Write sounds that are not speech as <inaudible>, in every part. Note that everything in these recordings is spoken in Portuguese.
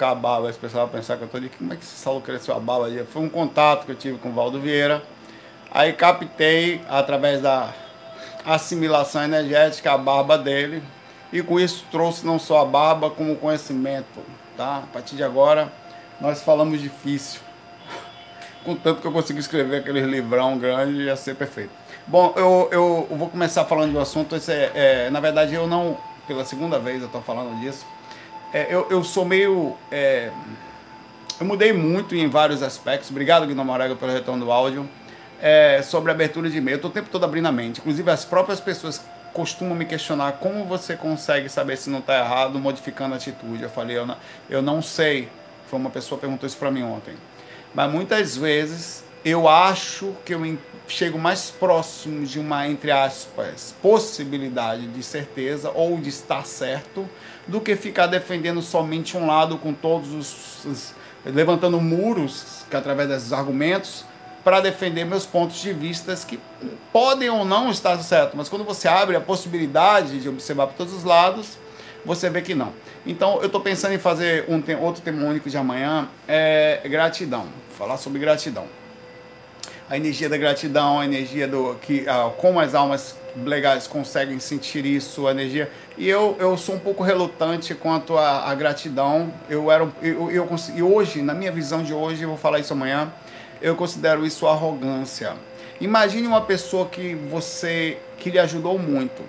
colocar a barba, as pessoas vão pensar que eu tô de como é que esse Saulo cresceu a barba? Foi um contato que eu tive com o Valdo Vieira. Aí captei através da assimilação energética a barba dele e com isso trouxe não só a barba como o conhecimento, tá? A partir de agora nós falamos difícil. <laughs> Contanto que eu consegui escrever aquele livrão grande ia ser perfeito. Bom, eu, eu vou começar falando de um assunto. Esse é, é, na verdade, eu não, pela segunda vez eu estou falando disso. É, eu, eu sou meio. É, eu mudei muito em vários aspectos. Obrigado, Guilherme Morega, pelo retorno do áudio. É, sobre abertura de e-mail. Eu estou o tempo todo abrindo a mente. Inclusive, as próprias pessoas costumam me questionar como você consegue saber se não está errado modificando a atitude. Eu falei, eu não, eu não sei. Foi uma pessoa que perguntou isso para mim ontem. Mas muitas vezes eu acho que eu chego mais próximo de uma, entre aspas, possibilidade de certeza ou de estar certo do que ficar defendendo somente um lado com todos os. os levantando muros que através desses argumentos para defender meus pontos de vista que podem ou não estar certo, mas quando você abre a possibilidade de observar por todos os lados, você vê que não. Então eu estou pensando em fazer um outro tema único de amanhã, é gratidão, falar sobre gratidão. A energia da gratidão, a energia do que ah, como as almas legais conseguem sentir isso, a energia. E eu, eu sou um pouco relutante quanto à, gratidão. Eu era eu, eu consegui hoje, na minha visão de hoje, eu vou falar isso amanhã eu considero isso arrogância. Imagine uma pessoa que você que lhe ajudou muito.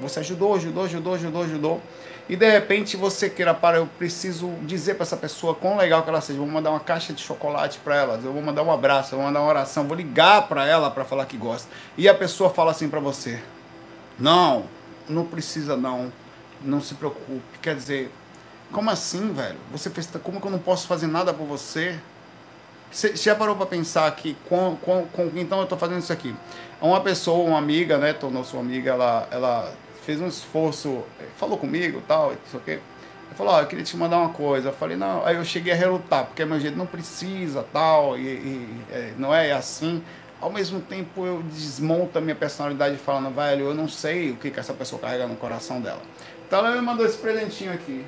Você ajudou, ajudou, ajudou, ajudou, ajudou. E de repente você queira para, eu preciso dizer para essa pessoa quão legal que ela seja. Vou mandar uma caixa de chocolate para ela, eu vou mandar um abraço, eu vou mandar uma oração, vou ligar para ela para falar que gosta. E a pessoa fala assim para você: "Não, não precisa não. Não se preocupe". Quer dizer, como assim, velho? Você fez, como que eu não posso fazer nada por você? Você já parou para pensar que com, com, com então eu estou fazendo isso aqui? Uma pessoa, uma amiga, né, tornou sua amiga, ela, ela fez um esforço, falou comigo tal, isso aqui. Ela falou, oh, eu queria te mandar uma coisa. Eu falei, não, aí eu cheguei a relutar, porque meu jeito não precisa tal, e, e é, não é assim. Ao mesmo tempo eu desmonto a minha personalidade falando, velho, eu não sei o que, que essa pessoa carrega no coração dela. Então ela me mandou esse presentinho aqui,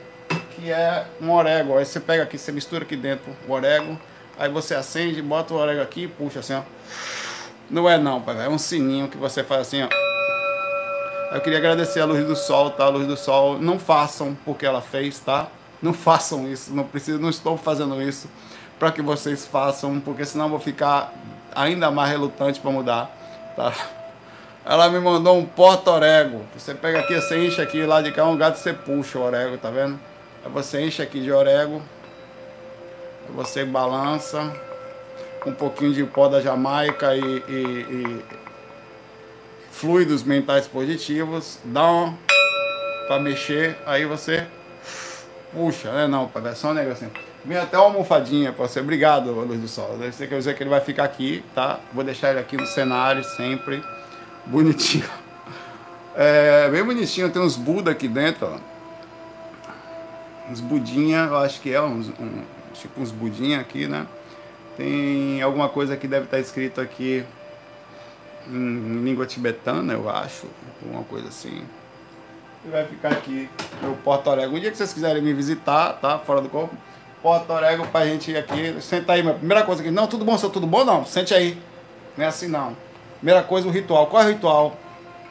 que é um orégano. Aí você pega aqui, você mistura aqui dentro o orégano Aí você acende, bota o orégano aqui e puxa assim, ó. Não é não, pai, é um sininho que você faz assim, ó. Eu queria agradecer a Luz do Sol, tá? A Luz do Sol, não façam porque ela fez, tá? Não façam isso, não preciso, não estou fazendo isso para que vocês façam, porque senão eu vou ficar ainda mais relutante para mudar, tá? Ela me mandou um porta-orego. Você pega aqui, você enche aqui, lá de cá um gato, você puxa o orego, tá vendo? Aí você enche aqui de orego, você balança um pouquinho de pó da Jamaica e, e, e fluidos mentais positivos, dá uma para mexer, aí você puxa, né? Não, ver só um negocinho. Vem até uma almofadinha para você. Obrigado, Luz do Sol. Você quer dizer que ele vai ficar aqui, tá? Vou deixar ele aqui no cenário sempre. Bonitinho. <laughs> É, bem bonitinho. Tem uns Buda aqui dentro, ó. Uns budinha, eu acho que é uns, um, tipo uns budinha aqui, né? Tem alguma coisa que deve estar escrito aqui em língua tibetana, eu acho, alguma coisa assim. E vai ficar aqui meu Porto Orego. Um dia que vocês quiserem me visitar, tá? Fora do corpo, Porto Orego pra gente ir aqui. Senta aí, minha primeira coisa aqui. Não, tudo bom, seu tudo bom? Não, sente aí. Não é assim não. Primeira coisa, o ritual. Qual é o ritual?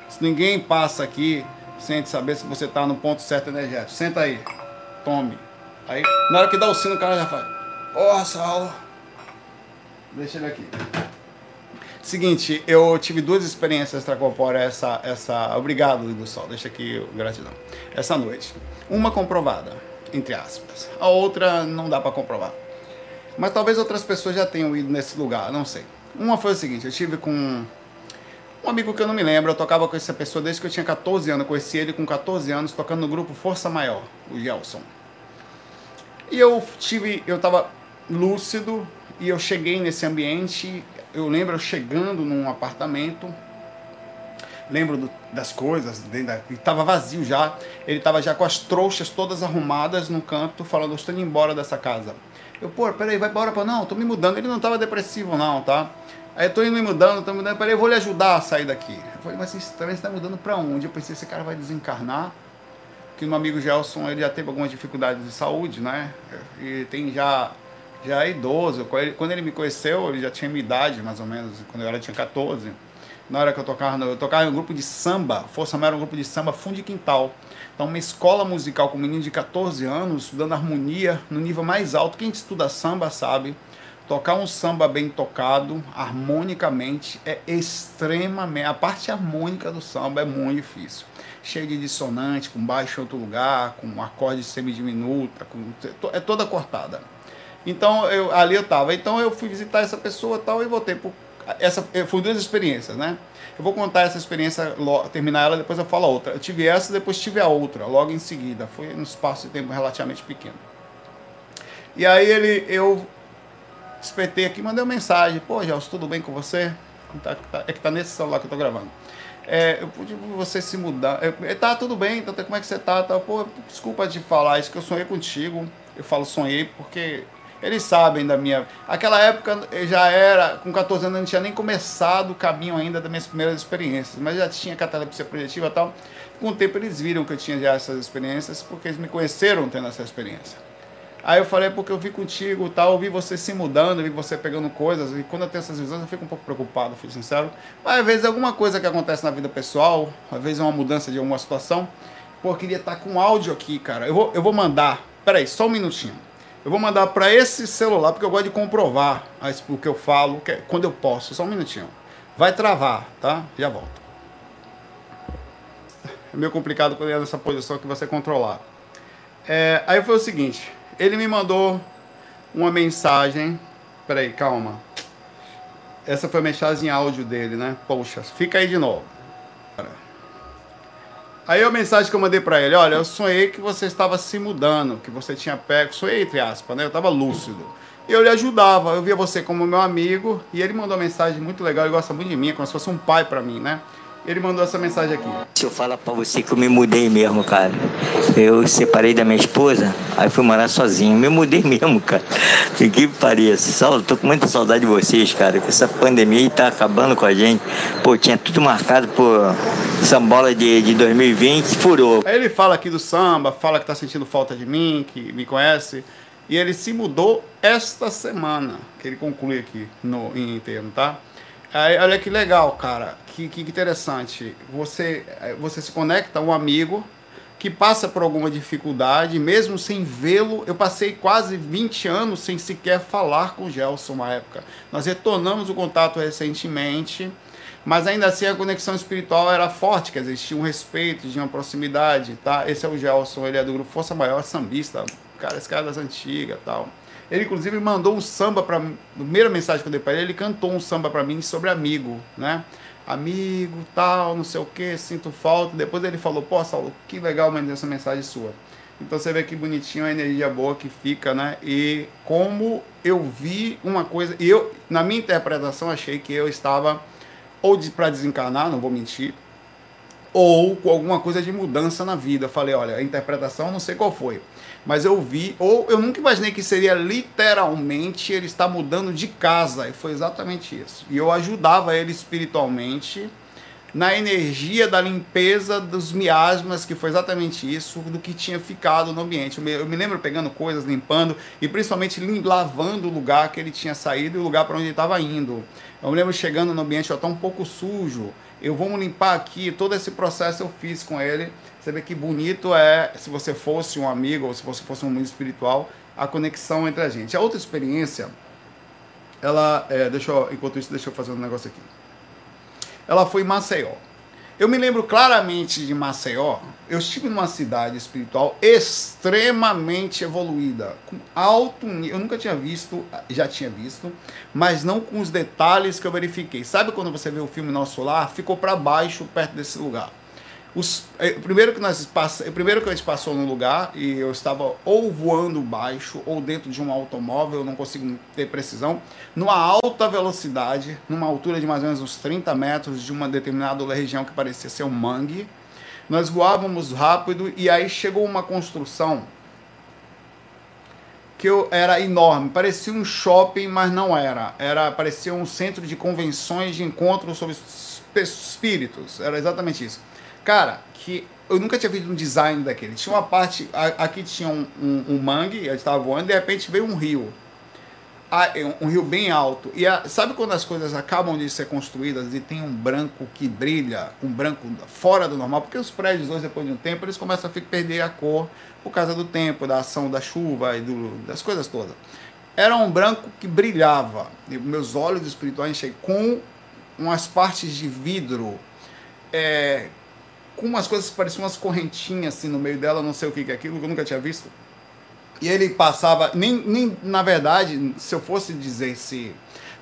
Se ninguém passa aqui sem saber se você está no ponto certo energético. Senta aí. Tome. Aí, na hora que dá o sino, o cara já faz. Porra, Saulo. Deixa ele aqui. Seguinte, eu tive duas experiências extracorpóreas essa, essa. Obrigado, do Sol. Deixa aqui gratidão. Essa noite. Uma comprovada, entre aspas. A outra não dá para comprovar. Mas talvez outras pessoas já tenham ido nesse lugar, não sei. Uma foi o seguinte, eu tive com um amigo que eu não me lembro, eu tocava com essa pessoa desde que eu tinha 14 anos, eu conheci ele com 14 anos, tocando no grupo Força Maior, o Gelson. E eu tive, eu estava lúcido e eu cheguei nesse ambiente. Eu lembro chegando num apartamento, lembro do, das coisas, estava vazio já. Ele estava já com as trouxas todas arrumadas no canto, falando: Estou indo embora dessa casa. Eu, pô, peraí, vai embora? Pô, não, tô me mudando. Ele não estava depressivo, não, tá? Aí eu tô indo me mudando, tô me mudando, peraí, eu vou lhe ajudar a sair daqui. Eu falei, mas também está mudando para onde? Eu pensei, esse cara vai desencarnar que meu amigo Gelson ele já teve algumas dificuldades de saúde, né? E tem já já é idoso. Quando ele me conheceu, ele já tinha minha idade, mais ou menos, quando eu era tinha 14. Na hora que eu tocava, eu tocava em um grupo de samba, Força Maior era um grupo de samba fundo de quintal. Então, uma escola musical com um menino de 14 anos, estudando harmonia no nível mais alto. Quem estuda samba sabe, tocar um samba bem tocado, harmonicamente, é extremamente. A parte harmônica do samba é muito difícil. Cheio de dissonante, com baixo em outro lugar, com um acorde semidiminuta, com, é toda cortada. Então, eu, ali eu estava. Então, eu fui visitar essa pessoa tal e voltei. Por, essa, foi duas experiências, né? Eu vou contar essa experiência, terminar ela, depois eu falo a outra. Eu tive essa, depois tive a outra, logo em seguida. Foi um espaço de tempo relativamente pequeno. E aí ele, eu despertei aqui, mandei uma mensagem. Pô, Gelson, tudo bem com você? Tá, tá, é que tá nesse celular que eu tô gravando. É, eu pude você se mudar. Eu, tá, tudo bem, então como é que você tá? tá? Pô, desculpa de falar isso, que eu sonhei contigo. Eu falo sonhei porque eles sabem da minha. Aquela época já era, com 14 anos, não tinha nem começado o caminho ainda das minhas primeiras experiências, mas já tinha catalepsia projetiva e tal. Com o tempo eles viram que eu tinha já essas experiências, porque eles me conheceram tendo essa experiência. Aí eu falei, porque eu vi contigo tal, eu vi você se mudando, eu vi você pegando coisas, e quando eu tenho essas visões eu fico um pouco preocupado, fui sincero. Mas às vezes alguma coisa que acontece na vida pessoal, às vezes é uma mudança de alguma situação. Pô, eu queria estar com áudio aqui, cara. Eu vou, eu vou mandar. Peraí, só um minutinho. Eu vou mandar para esse celular, porque eu gosto de comprovar o que eu falo, que é, quando eu posso. Só um minutinho. Vai travar, tá? Já volto. É meio complicado quando é nessa posição que você controlar. É, aí foi o seguinte, ele me mandou uma mensagem. Peraí, calma. Essa foi a mensagem áudio dele, né? Poxa, fica aí de novo. Aí a mensagem que eu mandei para ele, olha, eu sonhei que você estava se mudando, que você tinha pego, sonhei entre aspas, né? Eu estava lúcido. Eu lhe ajudava, eu via você como meu amigo, e ele mandou uma mensagem muito legal, ele gosta muito de mim, como se fosse um pai para mim, né? Ele mandou essa mensagem aqui. Se eu falar pra você que eu me mudei mesmo, cara. Eu separei da minha esposa, aí fui morar sozinho. Me mudei <laughs> mesmo, cara. Que pareça. Só, tô com muita saudade de vocês, cara. Essa pandemia tá acabando com a gente. Pô, tinha tudo marcado por sambola de, de 2020, furou. Aí ele fala aqui do samba, fala que tá sentindo falta de mim, que me conhece. E ele se mudou esta semana, que ele conclui aqui no, em termo, tá? Aí, olha que legal, cara. Que, que interessante. Você, eh, você se conecta a um amigo que passa por alguma dificuldade, mesmo sem vê-lo. Eu passei quase 20 anos sem sequer falar com o Gelson uma época. Nós retornamos o contato recentemente, mas ainda assim a conexão espiritual era forte, quer dizer, existia um respeito, tinha uma proximidade, tá? Esse é o Gelson, ele é do grupo Força Maior, sambista, cara, esse cara das antigas tal. Ele, inclusive, mandou um samba para mim. Na primeira mensagem que eu dei para ele, ele cantou um samba para mim sobre amigo, né? Amigo, tal, não sei o que, sinto falta. Depois ele falou: Pô, Saulo, que legal mandar essa mensagem sua. Então você vê que bonitinho a energia boa que fica, né? E como eu vi uma coisa. Eu, na minha interpretação, achei que eu estava ou de, para desencarnar, não vou mentir, ou com alguma coisa de mudança na vida. Eu falei: Olha, a interpretação não sei qual foi mas eu vi, ou eu nunca imaginei que seria literalmente ele estar mudando de casa, e foi exatamente isso. E eu ajudava ele espiritualmente na energia da limpeza dos miasmas, que foi exatamente isso, do que tinha ficado no ambiente. Eu me, eu me lembro pegando coisas, limpando e principalmente lavando o lugar que ele tinha saído e o lugar para onde ele estava indo. Eu me lembro chegando no ambiente, já está um pouco sujo. Eu vou limpar aqui, todo esse processo eu fiz com ele você vê que bonito é, se você fosse um amigo ou se você fosse um mundo espiritual, a conexão entre a gente. A outra experiência, ela, é, deixa eu, enquanto isso, deixa eu fazer um negócio aqui. Ela foi em Maceió. Eu me lembro claramente de Maceió. Eu estive numa cidade espiritual extremamente evoluída, com alto nível. Eu nunca tinha visto, já tinha visto, mas não com os detalhes que eu verifiquei. Sabe quando você vê o filme Nosso Lar? Ficou para baixo, perto desse lugar. Os, é, primeiro que nós pass, primeiro que a gente passou no lugar e eu estava ou voando baixo ou dentro de um automóvel, eu não consigo ter precisão, numa alta velocidade, numa altura de mais ou menos uns 30 metros de uma determinada região que parecia ser um mangue. Nós voávamos rápido e aí chegou uma construção que eu, era enorme, parecia um shopping, mas não era. Era parecia um centro de convenções de encontro sobre espíritos. Era exatamente isso. Cara, que eu nunca tinha visto um design daquele. Tinha uma parte, aqui tinha um, um, um mangue, eu estava voando, de repente veio um rio. É um rio bem alto. E a, sabe quando as coisas acabam de ser construídas e tem um branco que brilha, um branco fora do normal? Porque os prédios hoje, depois de um tempo, eles começam a perder a cor por causa do tempo, da ação da chuva e do, das coisas todas. Era um branco que brilhava. E meus olhos espirituais enchei com umas partes de vidro é, com umas coisas que pareciam umas correntinhas assim no meio dela, não sei o que, que é aquilo, que eu nunca tinha visto. E ele passava, nem, nem na verdade, se eu fosse dizer se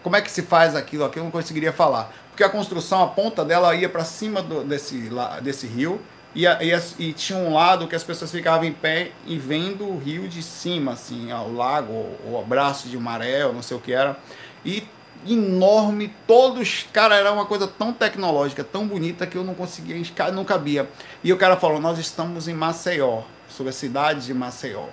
como é que se faz aquilo aqui, eu não conseguiria falar. Porque a construção, a ponta dela ia para cima do, desse, desse rio e, e, e, tinha um lado que as pessoas ficavam em pé e vendo o rio de cima, assim, o lago, o abraço de maré, ou não sei o que era. E enorme, todos, cara, era uma coisa tão tecnológica, tão bonita que eu não conseguia, não cabia. E o cara falou: Nós estamos em Maceió, sobre a cidade de Maceió.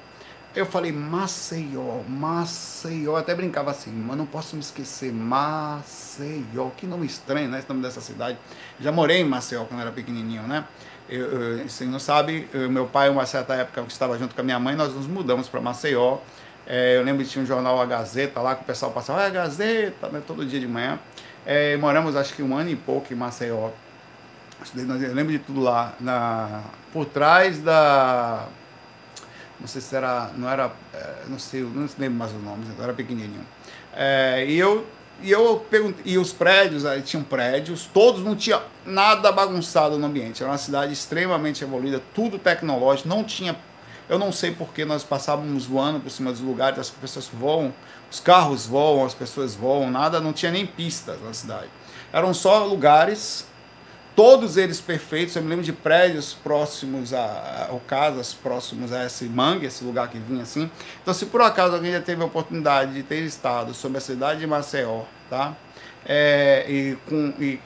Eu falei, Maceió, Maceió. Até brincava assim, mas não posso me esquecer. Maceió. Que nome estranho, né? Nome dessa cidade. Já morei em Maceió quando era pequenininho, né? Eu, eu, você não sabe, eu, meu pai, uma certa época que estava junto com a minha mãe, nós nos mudamos para Maceió. É, eu lembro que tinha um jornal A Gazeta lá, que o pessoal passava, ah, a Gazeta, né, todo dia de manhã. É, moramos acho que um ano e pouco em Maceió. Eu lembro de tudo lá, na, por trás da. Não sei se era. Não era. É, não sei, não lembro mais os nomes, eu era pequenininho. É, e eu. E eu perguntei, e os prédios, aí tinham prédios, todos não tinha nada bagunçado no ambiente. Era uma cidade extremamente evoluída, tudo tecnológico, não tinha eu não sei porque nós passávamos voando por cima dos lugares, as pessoas voam, os carros voam, as pessoas voam, nada, não tinha nem pistas na cidade. Eram só lugares, todos eles perfeitos. Eu me lembro de prédios próximos a, ou casas próximos a esse mangue, esse lugar que vinha assim. Então, se por acaso alguém já teve a oportunidade de ter estado sobre a cidade de Maceió, tá? É, e, com, e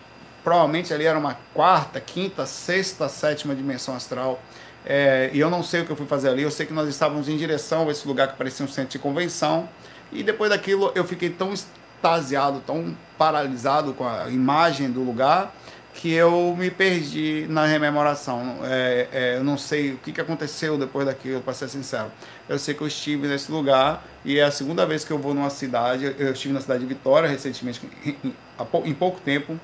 provavelmente ali era uma quarta, quinta, sexta, sétima dimensão astral é, e eu não sei o que eu fui fazer ali, eu sei que nós estávamos em direção a esse lugar que parecia um centro de convenção. E depois daquilo eu fiquei tão extasiado, tão paralisado com a imagem do lugar, que eu me perdi na rememoração. É, é, eu não sei o que, que aconteceu depois daquilo, para ser sincero. Eu sei que eu estive nesse lugar e é a segunda vez que eu vou numa cidade. Eu estive na cidade de Vitória recentemente, em, em, pouco tempo,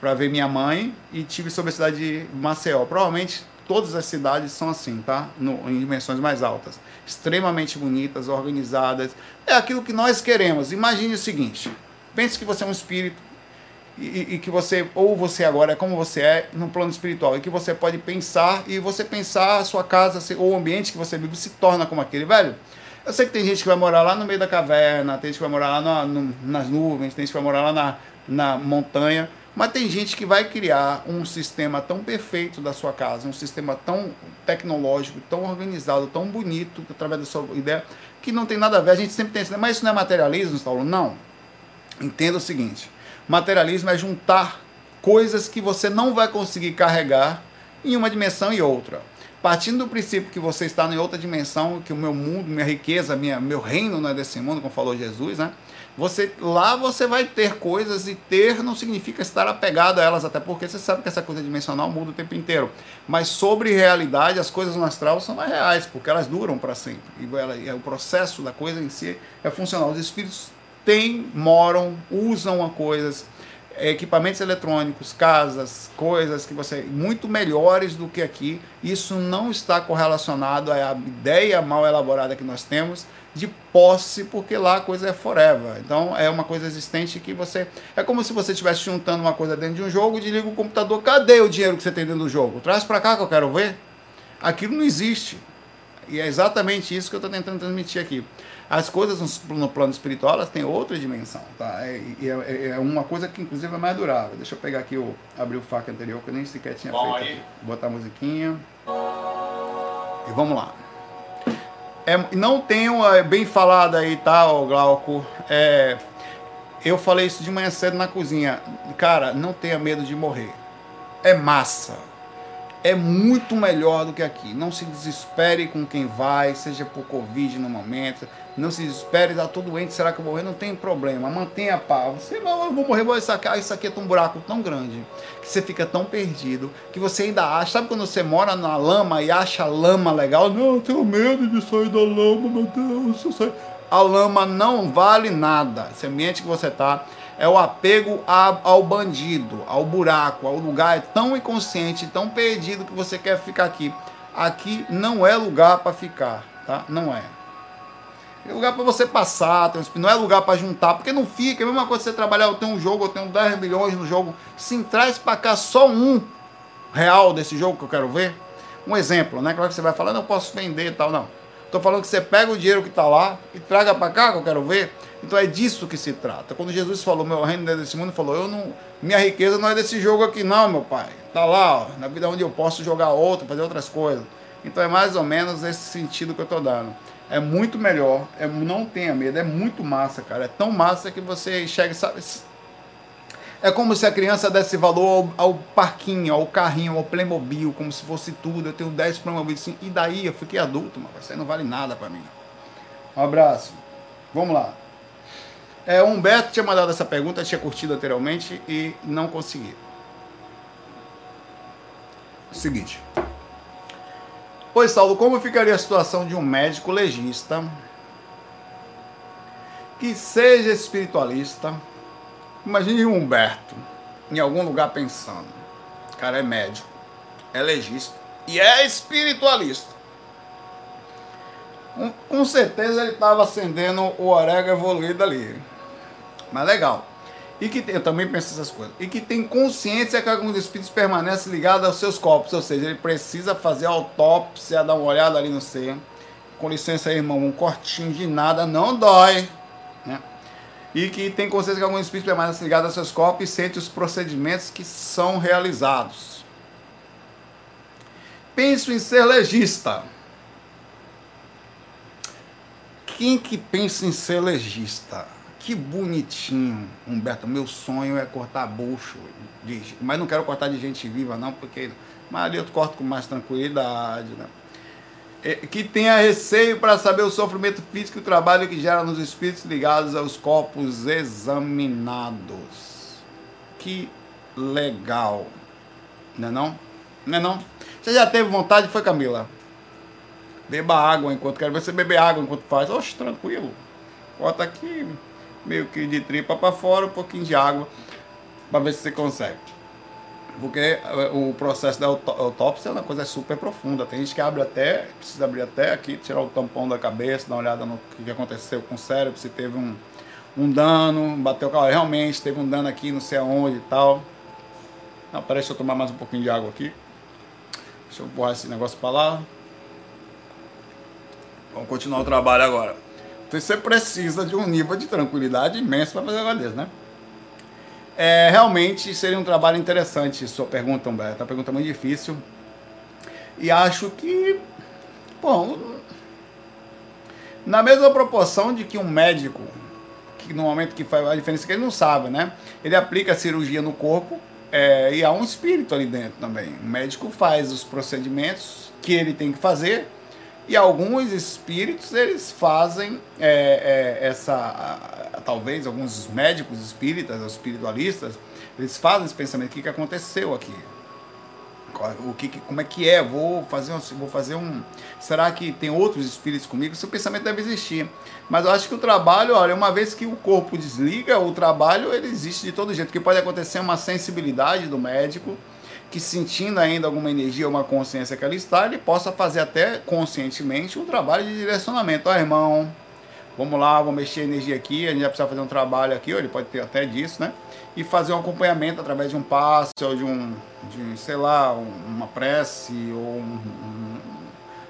para ver minha mãe e tive sobre a cidade de Maceió. Provavelmente todas as cidades são assim, tá? No, em dimensões mais altas. Extremamente bonitas, organizadas. É aquilo que nós queremos. Imagine o seguinte: pense que você é um espírito e, e, que você, ou você agora é como você é no plano espiritual, e que você pode pensar e você pensar a sua casa ou o ambiente que você vive se torna como aquele, velho. Eu sei que tem gente que vai morar lá no meio da caverna, tem gente que vai morar lá no, nas nuvens, tem gente que vai morar lá na, na montanha, mas tem gente que vai criar um sistema tão perfeito da sua casa, um sistema tão tecnológico, tão organizado, tão bonito, através da sua ideia, que não tem nada a ver. A gente sempre tem mas isso não é materialismo, Saulo? Não. Entenda o seguinte: materialismo é juntar coisas que você não vai conseguir carregar em uma dimensão e outra. Partindo do princípio que você está em outra dimensão, que o meu mundo, minha riqueza, minha, meu reino não é desse mundo, como falou Jesus, né? Você lá você vai ter coisas e ter não significa estar apegado a elas, até porque você sabe que essa coisa dimensional muda o tempo inteiro. Mas sobre realidade, as coisas no astral são mais reais, porque elas duram para sempre. E, ela, e o processo da coisa em si é funcional. Os espíritos têm, moram, usam a coisas, equipamentos eletrônicos, casas, coisas que você muito melhores do que aqui. Isso não está correlacionado à ideia mal elaborada que nós temos de posse, porque lá a coisa é forever. Então é uma coisa existente que você. É como se você estivesse juntando uma coisa dentro de um jogo, desliga o computador, cadê o dinheiro que você tem dentro do jogo? Traz para cá que eu quero ver. Aquilo não existe. E é exatamente isso que eu estou tentando transmitir aqui. As coisas no plano espiritual elas têm outra dimensão. Tá? É, é, é uma coisa que inclusive é mais durável. Deixa eu pegar aqui o. abrir o faca anterior, que eu nem sequer tinha Bom, feito. Aí. Botar a musiquinha. E vamos lá. É, não tenho é, bem falado aí, tá, Glauco? É, eu falei isso de manhã cedo na cozinha. Cara, não tenha medo de morrer. É massa. É muito melhor do que aqui. Não se desespere com quem vai, seja por Covid no momento. Não se desespere, está tudo doente, será que eu vou morrer? Não tem problema, mantenha a paz. Você não, eu vou morrer, vou sacar, isso aqui é um buraco tão grande, que você fica tão perdido, que você ainda acha, sabe quando você mora na lama e acha a lama legal? Não, eu tenho medo de sair da lama, meu Deus, eu saio. A lama não vale nada. Esse ambiente que você está é o apego ao bandido, ao buraco, ao lugar tão inconsciente, tão perdido que você quer ficar aqui. Aqui não é lugar para ficar, tá? Não é. É lugar para você passar, não é lugar para juntar, porque não fica. É a mesma coisa você trabalhar, eu tenho um jogo, eu tenho 10 milhões no jogo. Se traz para cá só um real desse jogo que eu quero ver. Um exemplo, né? Claro que você vai falar, não posso vender e tal, não. Estou falando que você pega o dinheiro que está lá e traga para cá que eu quero ver. Então é disso que se trata. Quando Jesus falou, meu reino é desse mundo, falou, eu não, minha riqueza não é desse jogo aqui não, meu pai. Tá lá, ó, na vida onde eu posso jogar outro, fazer outras coisas. Então é mais ou menos esse sentido que eu estou dando é muito melhor, é, não tenha medo, é muito massa, cara. É tão massa que você chega, sabe? É como se a criança desse valor ao, ao parquinho, ao carrinho, ao Playmobil, como se fosse tudo. Eu tenho 10 Playmobil, assim, e daí eu fiquei adulto, mas isso aí não vale nada para mim. Um abraço. Vamos lá. É, o Humberto tinha mandado essa pergunta, tinha curtido anteriormente e não consegui. Seguinte. Pois, Saulo, como ficaria a situação de um médico legista que seja espiritualista? Imagine um Humberto em algum lugar pensando. O cara é médico, é legista e é espiritualista. Um, com certeza ele estava acendendo o orégano evoluído ali. Mas legal e que eu também penso essas coisas, e que tem consciência que alguns espíritos permanecem ligados aos seus corpos, ou seja, ele precisa fazer autópsia, dar uma olhada ali no ser. Com licença aí, irmão, um cortinho de nada não dói, né? E que tem consciência que alguns espíritos permanecem ligados aos seus corpos e sente os procedimentos que são realizados. Penso em ser legista. Quem que pensa em ser legista? Que bonitinho, Humberto. Meu sonho é cortar bucho, de, mas não quero cortar de gente viva, não, porque mas eu corto com mais tranquilidade, né? É, que tenha receio para saber o sofrimento físico e o trabalho que gera nos espíritos ligados aos corpos examinados. Que legal. Não é não? Não é não? Você já teve vontade, foi Camila? Beba água enquanto quero ver você beber água enquanto faz. Oxe, tranquilo. Bota aqui, meio que de tripa para fora, um pouquinho de água, para ver se você consegue. Porque eh, o processo da autópsia é uma coisa super profunda. Tem gente que abre até, precisa abrir até aqui, tirar o tampão da cabeça, dar uma olhada no que aconteceu com o cérebro, se teve um, um dano, bateu o carro, realmente teve um dano aqui, não sei aonde e tal. Não, peraí, deixa eu tomar mais um pouquinho de água aqui. Deixa eu empurrar esse negócio para lá. Vamos continuar o trabalho agora. Então você precisa de um nível de tranquilidade imenso para fazer um negócio desse, né? É, realmente seria um trabalho interessante sua pergunta, Humberto. É uma pergunta muito difícil. E acho que, bom, na mesma proporção de que um médico, que no momento que faz a diferença que ele não sabe, né? Ele aplica a cirurgia no corpo é, e há um espírito ali dentro também. O médico faz os procedimentos que ele tem que fazer e alguns espíritos, eles fazem é, é, essa. Talvez alguns médicos espíritas, espiritualistas, eles fazem esse pensamento: o que, que aconteceu aqui? O que, como é que é? Vou fazer, um, vou fazer um. Será que tem outros espíritos comigo? Esse pensamento deve existir. Mas eu acho que o trabalho, olha, uma vez que o corpo desliga, o trabalho ele existe de todo jeito. Que pode acontecer uma sensibilidade do médico que sentindo ainda alguma energia, uma consciência que ela está, ele possa fazer até conscientemente um trabalho de direcionamento. Ó, oh, irmão, vamos lá, vamos mexer a energia aqui, a gente vai precisar fazer um trabalho aqui, ou ele pode ter até disso, né? E fazer um acompanhamento através de um passe, ou de um, de, sei lá, uma prece, ou um, um,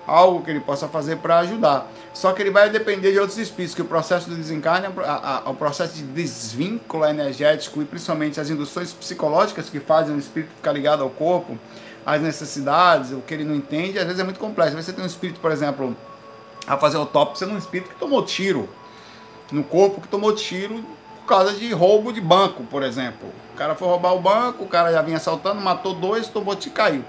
algo que ele possa fazer para ajudar. Só que ele vai depender de outros espíritos, que o processo do desencarne, a, a, o processo de desvínculo energético e principalmente as induções psicológicas que fazem o espírito ficar ligado ao corpo, as necessidades, o que ele não entende, às vezes é muito complexo. Você tem um espírito, por exemplo, a fazer autópsia num espírito que tomou tiro no corpo, que tomou tiro por causa de roubo de banco, por exemplo. O cara foi roubar o banco, o cara já vinha assaltando, matou dois, tomou tiro e caiu.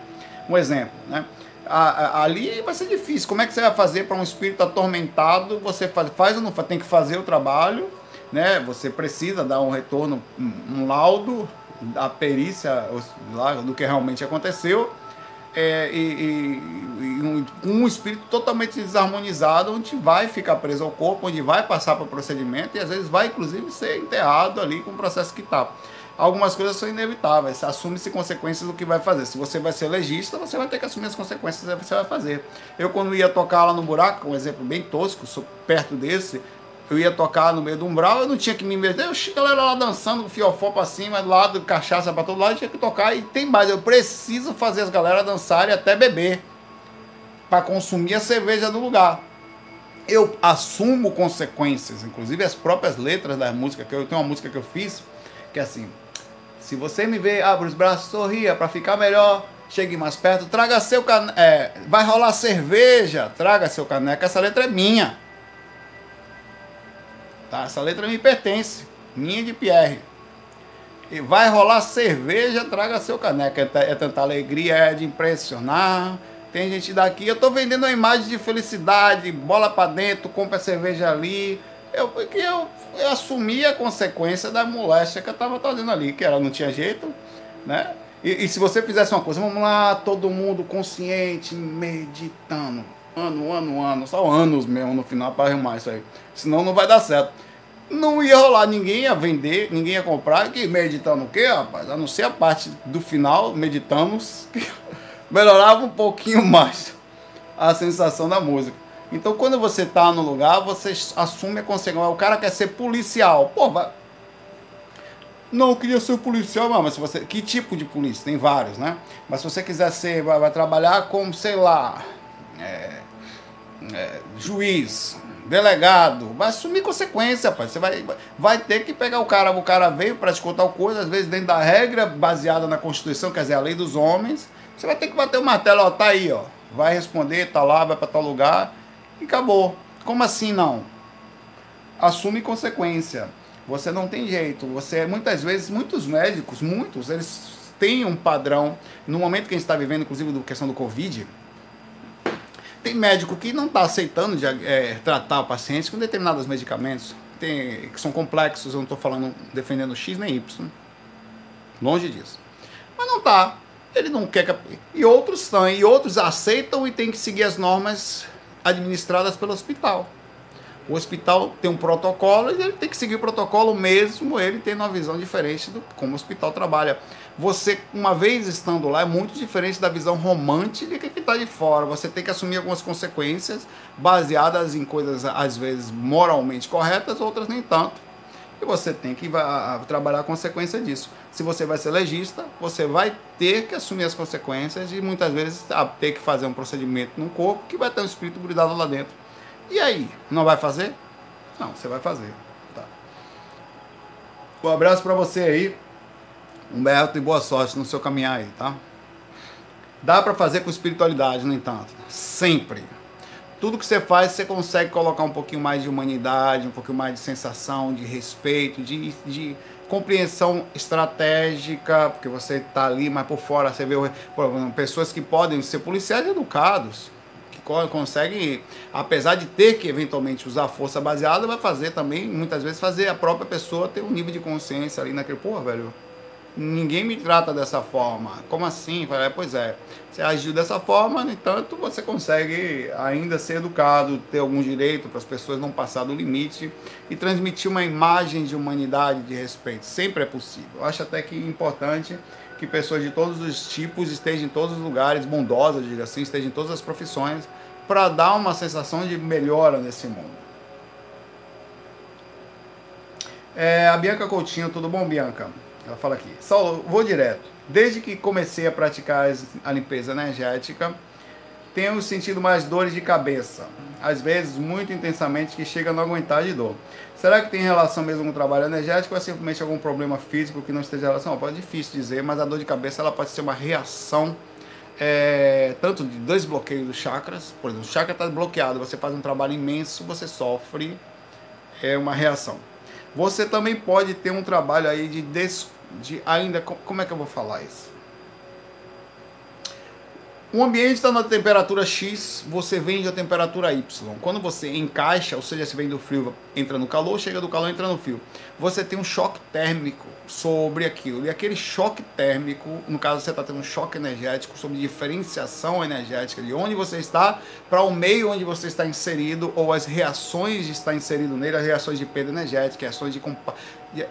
Um exemplo, né? A, a, ali vai ser difícil. Como é que você vai fazer para um espírito atormentado? Você faz, faz ou não faz? Tem que fazer o trabalho, né? Você precisa dar um retorno, um, um laudo da perícia lá, do que realmente aconteceu. É, e, e, e um, um, espírito totalmente desarmonizado, onde vai ficar preso ao corpo, onde vai passar para o procedimento e às vezes vai inclusive ser enterrado ali com o processo que está algumas coisas são inevitáveis. Assume-se consequências do que vai fazer. Se você vai ser legista, você vai ter que assumir as consequências do que você vai fazer. Eu, quando ia tocar lá no buraco, um exemplo bem tosco, perto desse, eu ia tocar no meio do umbral, eu não tinha que me meter. Eu, a galera lá dançando, fiofó pra cima, do lado, cachaça pra todo lado, tinha que tocar. E tem mais, eu preciso fazer as galera dançarem até beber. para consumir a cerveja do lugar. Eu assumo consequências, inclusive as próprias letras da música, que eu tenho uma música que eu fiz, que é assim, se você me vê, abre os braços, sorria para ficar melhor. Chegue mais perto, traga seu caneco. É, vai rolar cerveja, traga seu caneco. Essa letra é minha. Tá? Essa letra me pertence. Minha de Pierre. E vai rolar cerveja, traga seu caneco. É, é tanta alegria, é de impressionar. Tem gente daqui, eu tô vendendo uma imagem de felicidade, bola para dentro, compra cerveja ali. Eu, porque eu, eu assumi a consequência da moléstia que eu estava fazendo ali, que ela não tinha jeito, né? E, e, se você fizesse uma coisa, vamos lá, todo mundo consciente, meditando, ano, ano, ano, só anos mesmo no final para arrumar isso aí. Senão não vai dar certo. Não ia rolar, ninguém ia vender, ninguém ia comprar, que meditando o quê, rapaz? A não ser a parte do final, meditamos, que <laughs> melhorava um pouquinho mais a sensação da música. Então, quando você está no lugar, você assume a consequência. O cara quer ser policial. Pô, vai... Não, eu queria ser policial, mas se você. Que tipo de polícia? Tem vários, né? Mas se você quiser ser, vai, vai trabalhar como, sei lá, é, é, juiz, delegado, vai assumir consequência, pai. Você vai, vai ter que pegar o cara, o cara veio para te contar coisa, às vezes dentro da regra baseada na Constituição, quer dizer, a lei dos homens. Você vai ter que bater o martelo, ó, tá aí, ó. Vai responder, tá lá, vai para tal lugar e acabou. Como assim não? Assume consequência. Você não tem jeito. Você muitas vezes, muitos médicos, muitos, eles têm um padrão. No momento que a gente está vivendo, inclusive, da questão do Covid, tem médico que não está aceitando de, é, tratar pacientes com determinados medicamentos tem, que são complexos. Eu não estou falando defendendo X nem Y. Longe disso. Mas não está. Ele não quer. E outros estão. E outros aceitam e tem que seguir as normas administradas pelo hospital. O hospital tem um protocolo e ele tem que seguir o protocolo mesmo ele tendo uma visão diferente do como o hospital trabalha. Você, uma vez estando lá, é muito diferente da visão romântica que está de fora. Você tem que assumir algumas consequências baseadas em coisas, às vezes, moralmente corretas, outras nem tanto. E você tem que trabalhar a consequência disso. Se você vai ser legista, você vai ter que assumir as consequências e muitas vezes ter que fazer um procedimento num corpo que vai ter um espírito grudado lá dentro. E aí, não vai fazer? Não, você vai fazer. Tá. Um abraço para você aí, Humberto, e boa sorte no seu caminhar aí, tá? Dá para fazer com espiritualidade, no entanto. Sempre tudo que você faz, você consegue colocar um pouquinho mais de humanidade, um pouquinho mais de sensação, de respeito, de, de compreensão estratégica, porque você está ali, mas por fora você vê pessoas que podem ser policiais educados, que conseguem, apesar de ter que eventualmente usar força baseada, vai fazer também, muitas vezes, fazer a própria pessoa ter um nível de consciência ali naquele, pô, velho, ninguém me trata dessa forma. Como assim? Falei, é, pois é, você agiu dessa forma, no entanto, você consegue ainda ser educado, ter algum direito para as pessoas não passar do limite e transmitir uma imagem de humanidade, de respeito. Sempre é possível. Eu acho até que é importante que pessoas de todos os tipos estejam em todos os lugares, bondosas, diga assim, estejam em todas as profissões, para dar uma sensação de melhora nesse mundo. É, a Bianca Coutinho, tudo bom, Bianca? Ela fala aqui. Saulo, vou direto. Desde que comecei a praticar a limpeza energética, tenho sentido mais dores de cabeça. Às vezes, muito intensamente, que chega a não aguentar de dor. Será que tem relação mesmo com o trabalho energético ou é simplesmente algum problema físico que não esteja relação? Pode é difícil dizer, mas a dor de cabeça ela pode ser uma reação é, tanto de dois bloqueios dos chakras. Por exemplo, o chakra está bloqueado, você faz um trabalho imenso, você sofre é uma reação. Você também pode ter um trabalho aí de, des, de ainda. Como é que eu vou falar isso? O ambiente está na temperatura X, você vende a temperatura Y. Quando você encaixa, ou seja, você vem do frio, entra no calor, chega do calor, entra no frio. Você tem um choque térmico sobre aquilo. E aquele choque térmico, no caso você está tendo um choque energético sobre diferenciação energética de onde você está para o meio onde você está inserido, ou as reações de estar inserido nele, as reações de perda energética, reações de.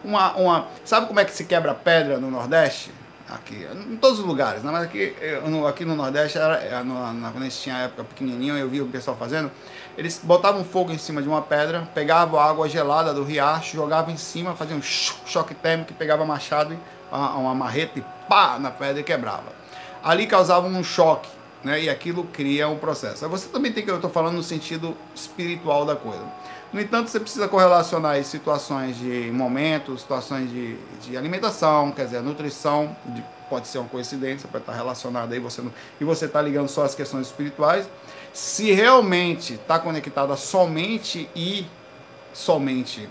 Uma, uma... Sabe como é que se quebra pedra no Nordeste? aqui, em todos os lugares, né? mas aqui, no, aqui no Nordeste, era, no, na, quando a gente tinha época pequenininho, eu vi o pessoal fazendo, eles botavam fogo em cima de uma pedra, pegavam a água gelada do riacho, jogavam em cima, faziam um choque térmico, pegava machado, uma, uma marreta e pá na pedra e quebrava. Ali causava um choque, né? e aquilo cria um processo. Você também tem que, eu estou falando no sentido espiritual da coisa. No entanto, você precisa correlacionar situações de momentos, situações de, de alimentação, quer dizer, nutrição, de, pode ser uma coincidência, pode estar relacionada aí, você não, e você está ligando só as questões espirituais. Se realmente está conectada somente e somente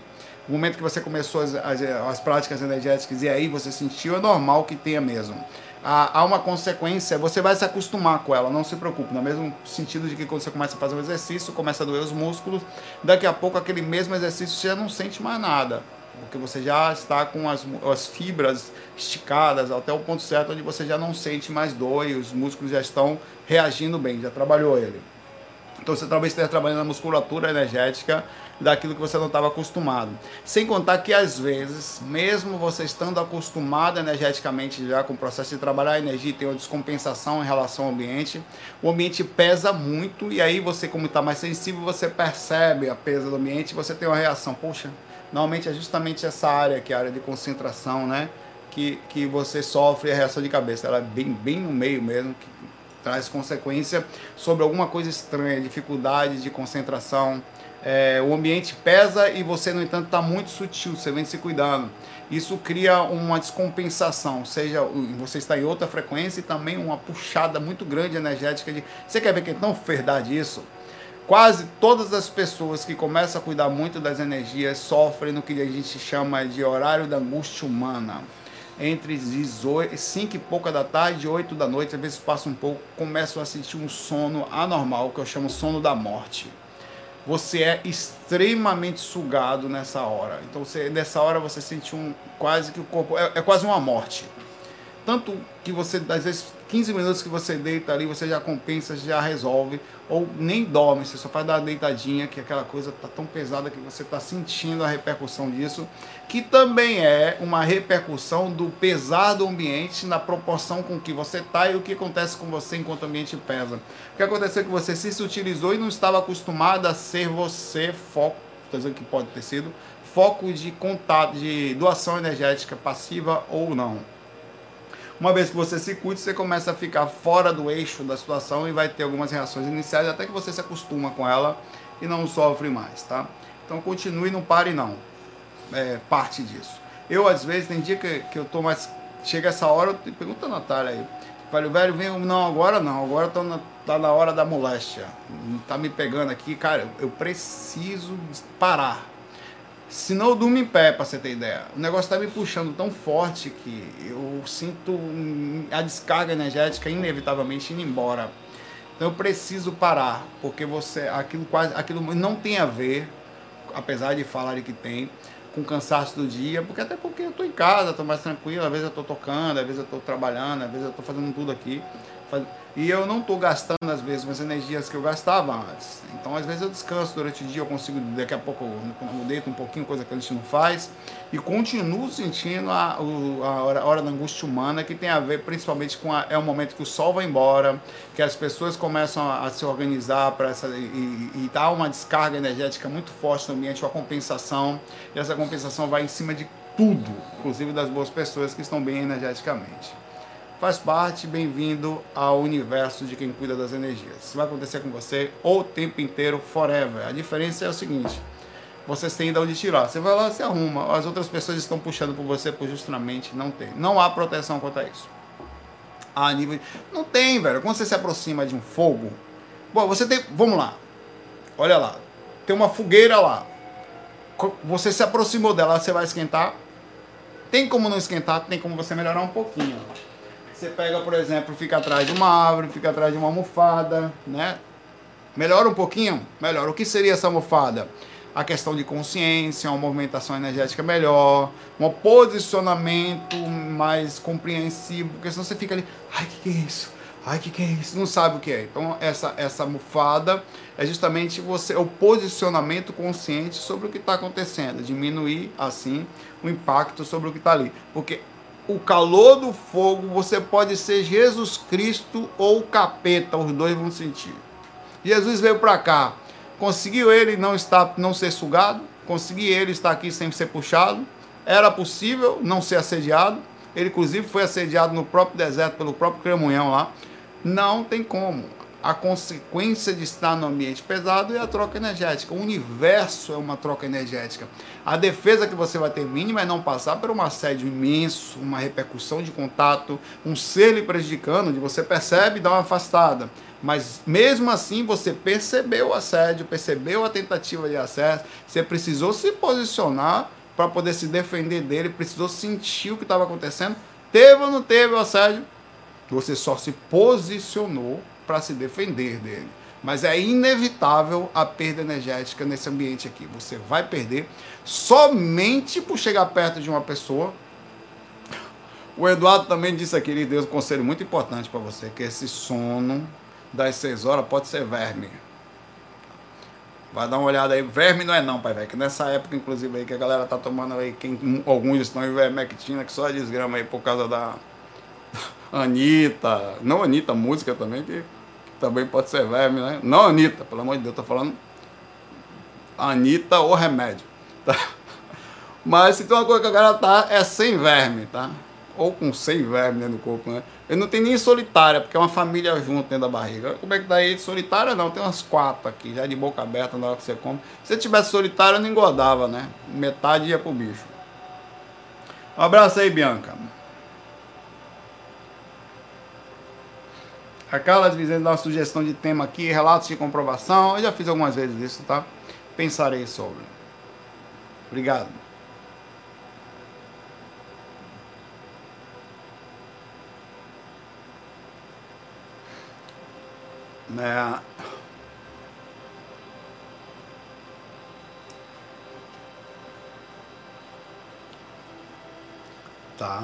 o momento que você começou as, as, as práticas energéticas e aí você sentiu, é normal que tenha mesmo há uma consequência, você vai se acostumar com ela, não se preocupe. No mesmo sentido de que quando você começa a fazer um exercício, começa a doer os músculos, daqui a pouco aquele mesmo exercício você já não sente mais nada. Porque você já está com as, as fibras esticadas até o ponto certo onde você já não sente mais dor e os músculos já estão reagindo bem, já trabalhou ele. Então você talvez esteja trabalhando na musculatura energética daquilo que você não estava acostumado. Sem contar que às vezes, mesmo você estando acostumado energeticamente já com o processo de trabalhar a energia, tem uma descompensação em relação ao ambiente, o ambiente pesa muito e aí você, como está mais sensível, você percebe a pesa do ambiente, você tem uma reação, poxa, normalmente é justamente essa área que é a área de concentração, né? Que, que você sofre a reação de cabeça, ela é bem, bem no meio mesmo, que traz consequência sobre alguma coisa estranha, dificuldade de concentração, é, o ambiente pesa e você, no entanto, está muito sutil, você vem se cuidando. Isso cria uma descompensação, seja você está em outra frequência e também uma puxada muito grande energética de. Você quer ver que é tão verdade isso? Quase todas as pessoas que começam a cuidar muito das energias sofrem no que a gente chama de horário da angústia humana. Entre 18, 5 e pouca da tarde e 8 da noite, às vezes passa um pouco, começam a sentir um sono anormal, que eu chamo sono da morte você é extremamente sugado nessa hora. Então, você, nessa hora você sente um quase que o corpo é, é quase uma morte. Tanto que você, às vezes, 15 minutos que você deita ali, você já compensa, já resolve, ou nem dorme, você só faz dar deitadinha, que aquela coisa tá tão pesada que você está sentindo a repercussão disso, que também é uma repercussão do pesar do ambiente na proporção com que você está e o que acontece com você enquanto o ambiente pesa. O que aconteceu é que você se utilizou e não estava acostumado a ser você foco, estou dizendo que pode ter sido, foco de contato, de doação energética passiva ou não. Uma vez que você se cuide, você começa a ficar fora do eixo da situação e vai ter algumas reações iniciais até que você se acostuma com ela e não sofre mais, tá? Então continue, não pare não. É parte disso. Eu, às vezes, tem dia que, que eu tô mais. Chega essa hora, eu pergunto a Natália aí. Falei, velho, vem, não, agora não, agora tô na, tá na hora da moléstia. Tá me pegando aqui, cara, eu preciso parar Senão eu durmo em pé, para você ter ideia. O negócio está me puxando tão forte que eu sinto a descarga energética inevitavelmente indo embora. Então eu preciso parar, porque você aquilo quase aquilo não tem a ver, apesar de falarem que tem, com o cansaço do dia, porque até porque eu estou em casa, estou mais tranquilo, às vezes eu estou tocando, às vezes eu estou trabalhando, às vezes eu estou fazendo tudo aqui. E eu não estou gastando as mesmas energias que eu gastava antes. Então, às vezes eu descanso durante o dia, eu consigo, daqui a pouco eu deito um pouquinho, coisa que a gente não faz, e continuo sentindo a, a, hora, a hora da angústia humana, que tem a ver principalmente com a, é o momento que o sol vai embora, que as pessoas começam a, a se organizar para essa e, e dá uma descarga energética muito forte no ambiente, uma compensação, e essa compensação vai em cima de tudo, inclusive das boas pessoas que estão bem energeticamente faz parte, bem-vindo ao universo de quem cuida das energias. Isso vai acontecer com você o tempo inteiro, forever. A diferença é o seguinte: vocês têm de onde tirar. Você vai lá, se arruma. As outras pessoas estão puxando por você por justamente não ter. Não há proteção contra isso. A nível. Não tem, velho. Quando você se aproxima de um fogo. Bom, você tem. Vamos lá. Olha lá. Tem uma fogueira lá. Você se aproximou dela, você vai esquentar. Tem como não esquentar, tem como você melhorar um pouquinho. Você pega, por exemplo, fica atrás de uma árvore, fica atrás de uma almofada, né? Melhora um pouquinho? Melhora. O que seria essa almofada? A questão de consciência, uma movimentação energética melhor, um posicionamento mais compreensivo, porque senão você fica ali, ai, o que, que é isso? Ai, que, que é isso? Não sabe o que é. Então, essa, essa almofada é justamente você o posicionamento consciente sobre o que está acontecendo, diminuir, assim, o impacto sobre o que está ali. Porque o calor do fogo, você pode ser Jesus Cristo ou capeta, os dois vão sentir. Jesus veio para cá, conseguiu ele não estar, não ser sugado, conseguiu ele estar aqui sem ser puxado, era possível não ser assediado, ele inclusive foi assediado no próprio deserto pelo próprio cremunhão lá, não tem como a consequência de estar no ambiente pesado é a troca energética. O universo é uma troca energética. A defesa que você vai ter mínima é não passar por um assédio imenso, uma repercussão de contato, um ser lhe prejudicando, onde você percebe e dá uma afastada. Mas mesmo assim você percebeu o assédio, percebeu a tentativa de acesso, você precisou se posicionar para poder se defender dele, precisou sentir o que estava acontecendo. Teve ou não teve o assédio? Você só se posicionou para se defender dele. Mas é inevitável a perda energética nesse ambiente aqui. Você vai perder somente por chegar perto de uma pessoa. O Eduardo também disse aqui, ele deu um conselho muito importante para você, que esse sono das seis horas pode ser verme. Vai dar uma olhada aí. Verme não é não, pai velho. Que nessa época, inclusive, aí, que a galera tá tomando aí, quem, alguns estão em vermectina, que só é desgrama aí por causa da <laughs> Anitta. Não Anitta, música também, que também pode ser verme, né? Não Anitta, pelo amor de Deus, tô falando Anitta ou remédio, <laughs> tá? Mas se tem uma coisa que a galera tá, é sem verme, tá? Ou com sem verme dentro do corpo, né? Ele não tem nem solitária, porque é uma família junto dentro da barriga. Como é que daí tá solitária não? Tem umas quatro aqui, já de boca aberta na hora que você come. Se tivesse solitária, não engordava, né? Metade ia pro bicho. Um abraço aí, Bianca. A Carla dizendo uma sugestão de tema aqui, relatos de comprovação. Eu já fiz algumas vezes isso, tá? Pensarei sobre. Obrigado. Né? Tá.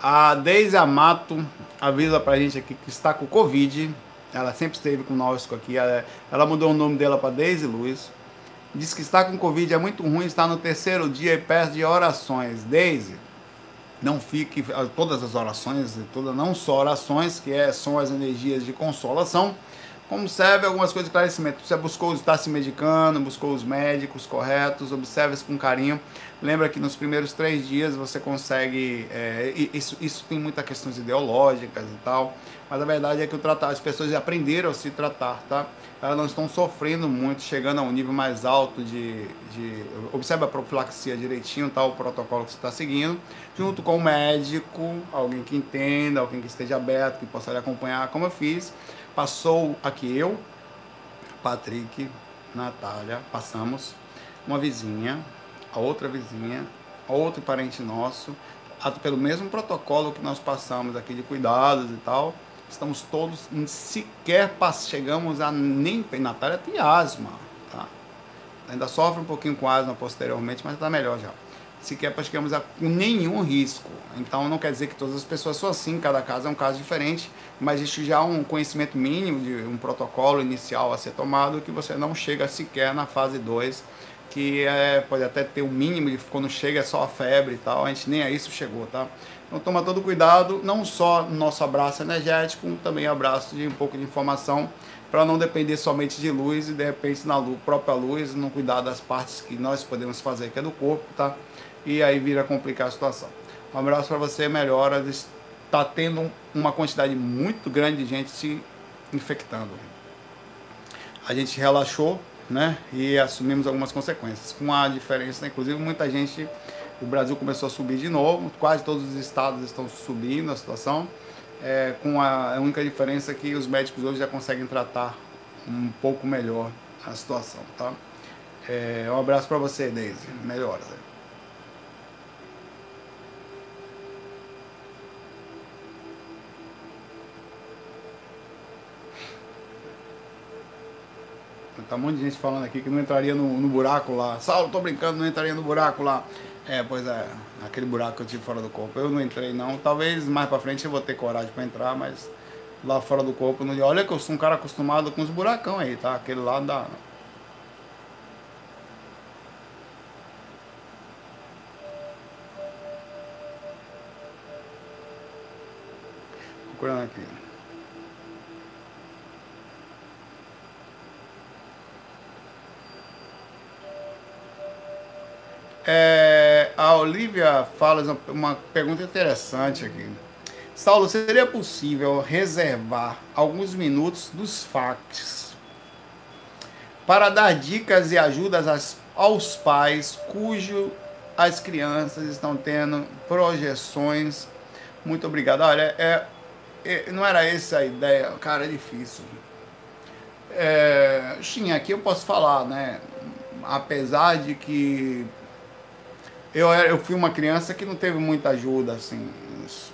A Deise Amato avisa pra gente aqui que está com Covid. Ela sempre esteve conosco aqui. Ela, mudou o nome dela para Deise Luz. Diz que está com Covid, é muito ruim, está no terceiro dia e pede orações. Deise, não fique. Todas as orações, toda, não só orações, que é, são as energias de consolação como serve algumas coisas de esclarecimento. Você buscou estar se medicando, buscou os médicos corretos, observe isso com carinho. Lembra que nos primeiros três dias você consegue. É, isso, isso tem muitas questões ideológicas e tal, mas a verdade é que o tratar, as pessoas aprenderam a se tratar, tá? Elas não estão sofrendo muito, chegando a um nível mais alto de. de observe a profilaxia direitinho, tá? O protocolo que você está seguindo, junto com o médico, alguém que entenda, alguém que esteja aberto, que possa lhe acompanhar, como eu fiz Passou aqui eu, Patrick, Natália, passamos, uma vizinha, a outra vizinha, outro parente nosso, pelo mesmo protocolo que nós passamos aqui de cuidados e tal, estamos todos, sequer chegamos a nem. Natália tem asma, tá? Ainda sofre um pouquinho com asma posteriormente, mas está melhor já sequer praticamos a, nenhum risco. Então não quer dizer que todas as pessoas são assim, cada caso é um caso diferente, mas existe já um conhecimento mínimo de um protocolo inicial a ser tomado que você não chega sequer na fase 2, que é, pode até ter o um mínimo de quando chega é só a febre e tal, a gente nem a isso chegou, tá? Então toma todo cuidado, não só no nosso abraço energético, também abraço de um pouco de informação para não depender somente de luz e de repente na luz, própria luz, não cuidar das partes que nós podemos fazer, que é do corpo, tá? e aí vira complicar a situação. Um abraço para você, melhora. Está tendo uma quantidade muito grande de gente se infectando. A gente relaxou, né? E assumimos algumas consequências. Com a diferença, inclusive, muita gente. O Brasil começou a subir de novo, quase todos os estados estão subindo a situação. É, com a, única diferença é que os médicos hoje já conseguem tratar um pouco melhor a situação, tá? É, um abraço para você, Deise. Melhoras. Tá um monte de gente falando aqui que não entraria no, no buraco lá. Saulo, tô brincando, não entraria no buraco lá. É, pois é, aquele buraco que eu tive fora do corpo. Eu não entrei não. Talvez mais pra frente eu vou ter coragem pra entrar, mas lá fora do corpo. Não... Olha que eu sou um cara acostumado com os buracão aí, tá? Aquele lá dá. Procurando aqui. É, a Olivia fala uma pergunta interessante aqui. Saulo, seria possível reservar alguns minutos dos fax para dar dicas e ajudas aos pais cujo as crianças estão tendo projeções? Muito obrigado. Olha, é, é, não era essa a ideia, cara, é difícil. É, sim, aqui eu posso falar, né? Apesar de que eu, eu fui uma criança que não teve muita ajuda, assim,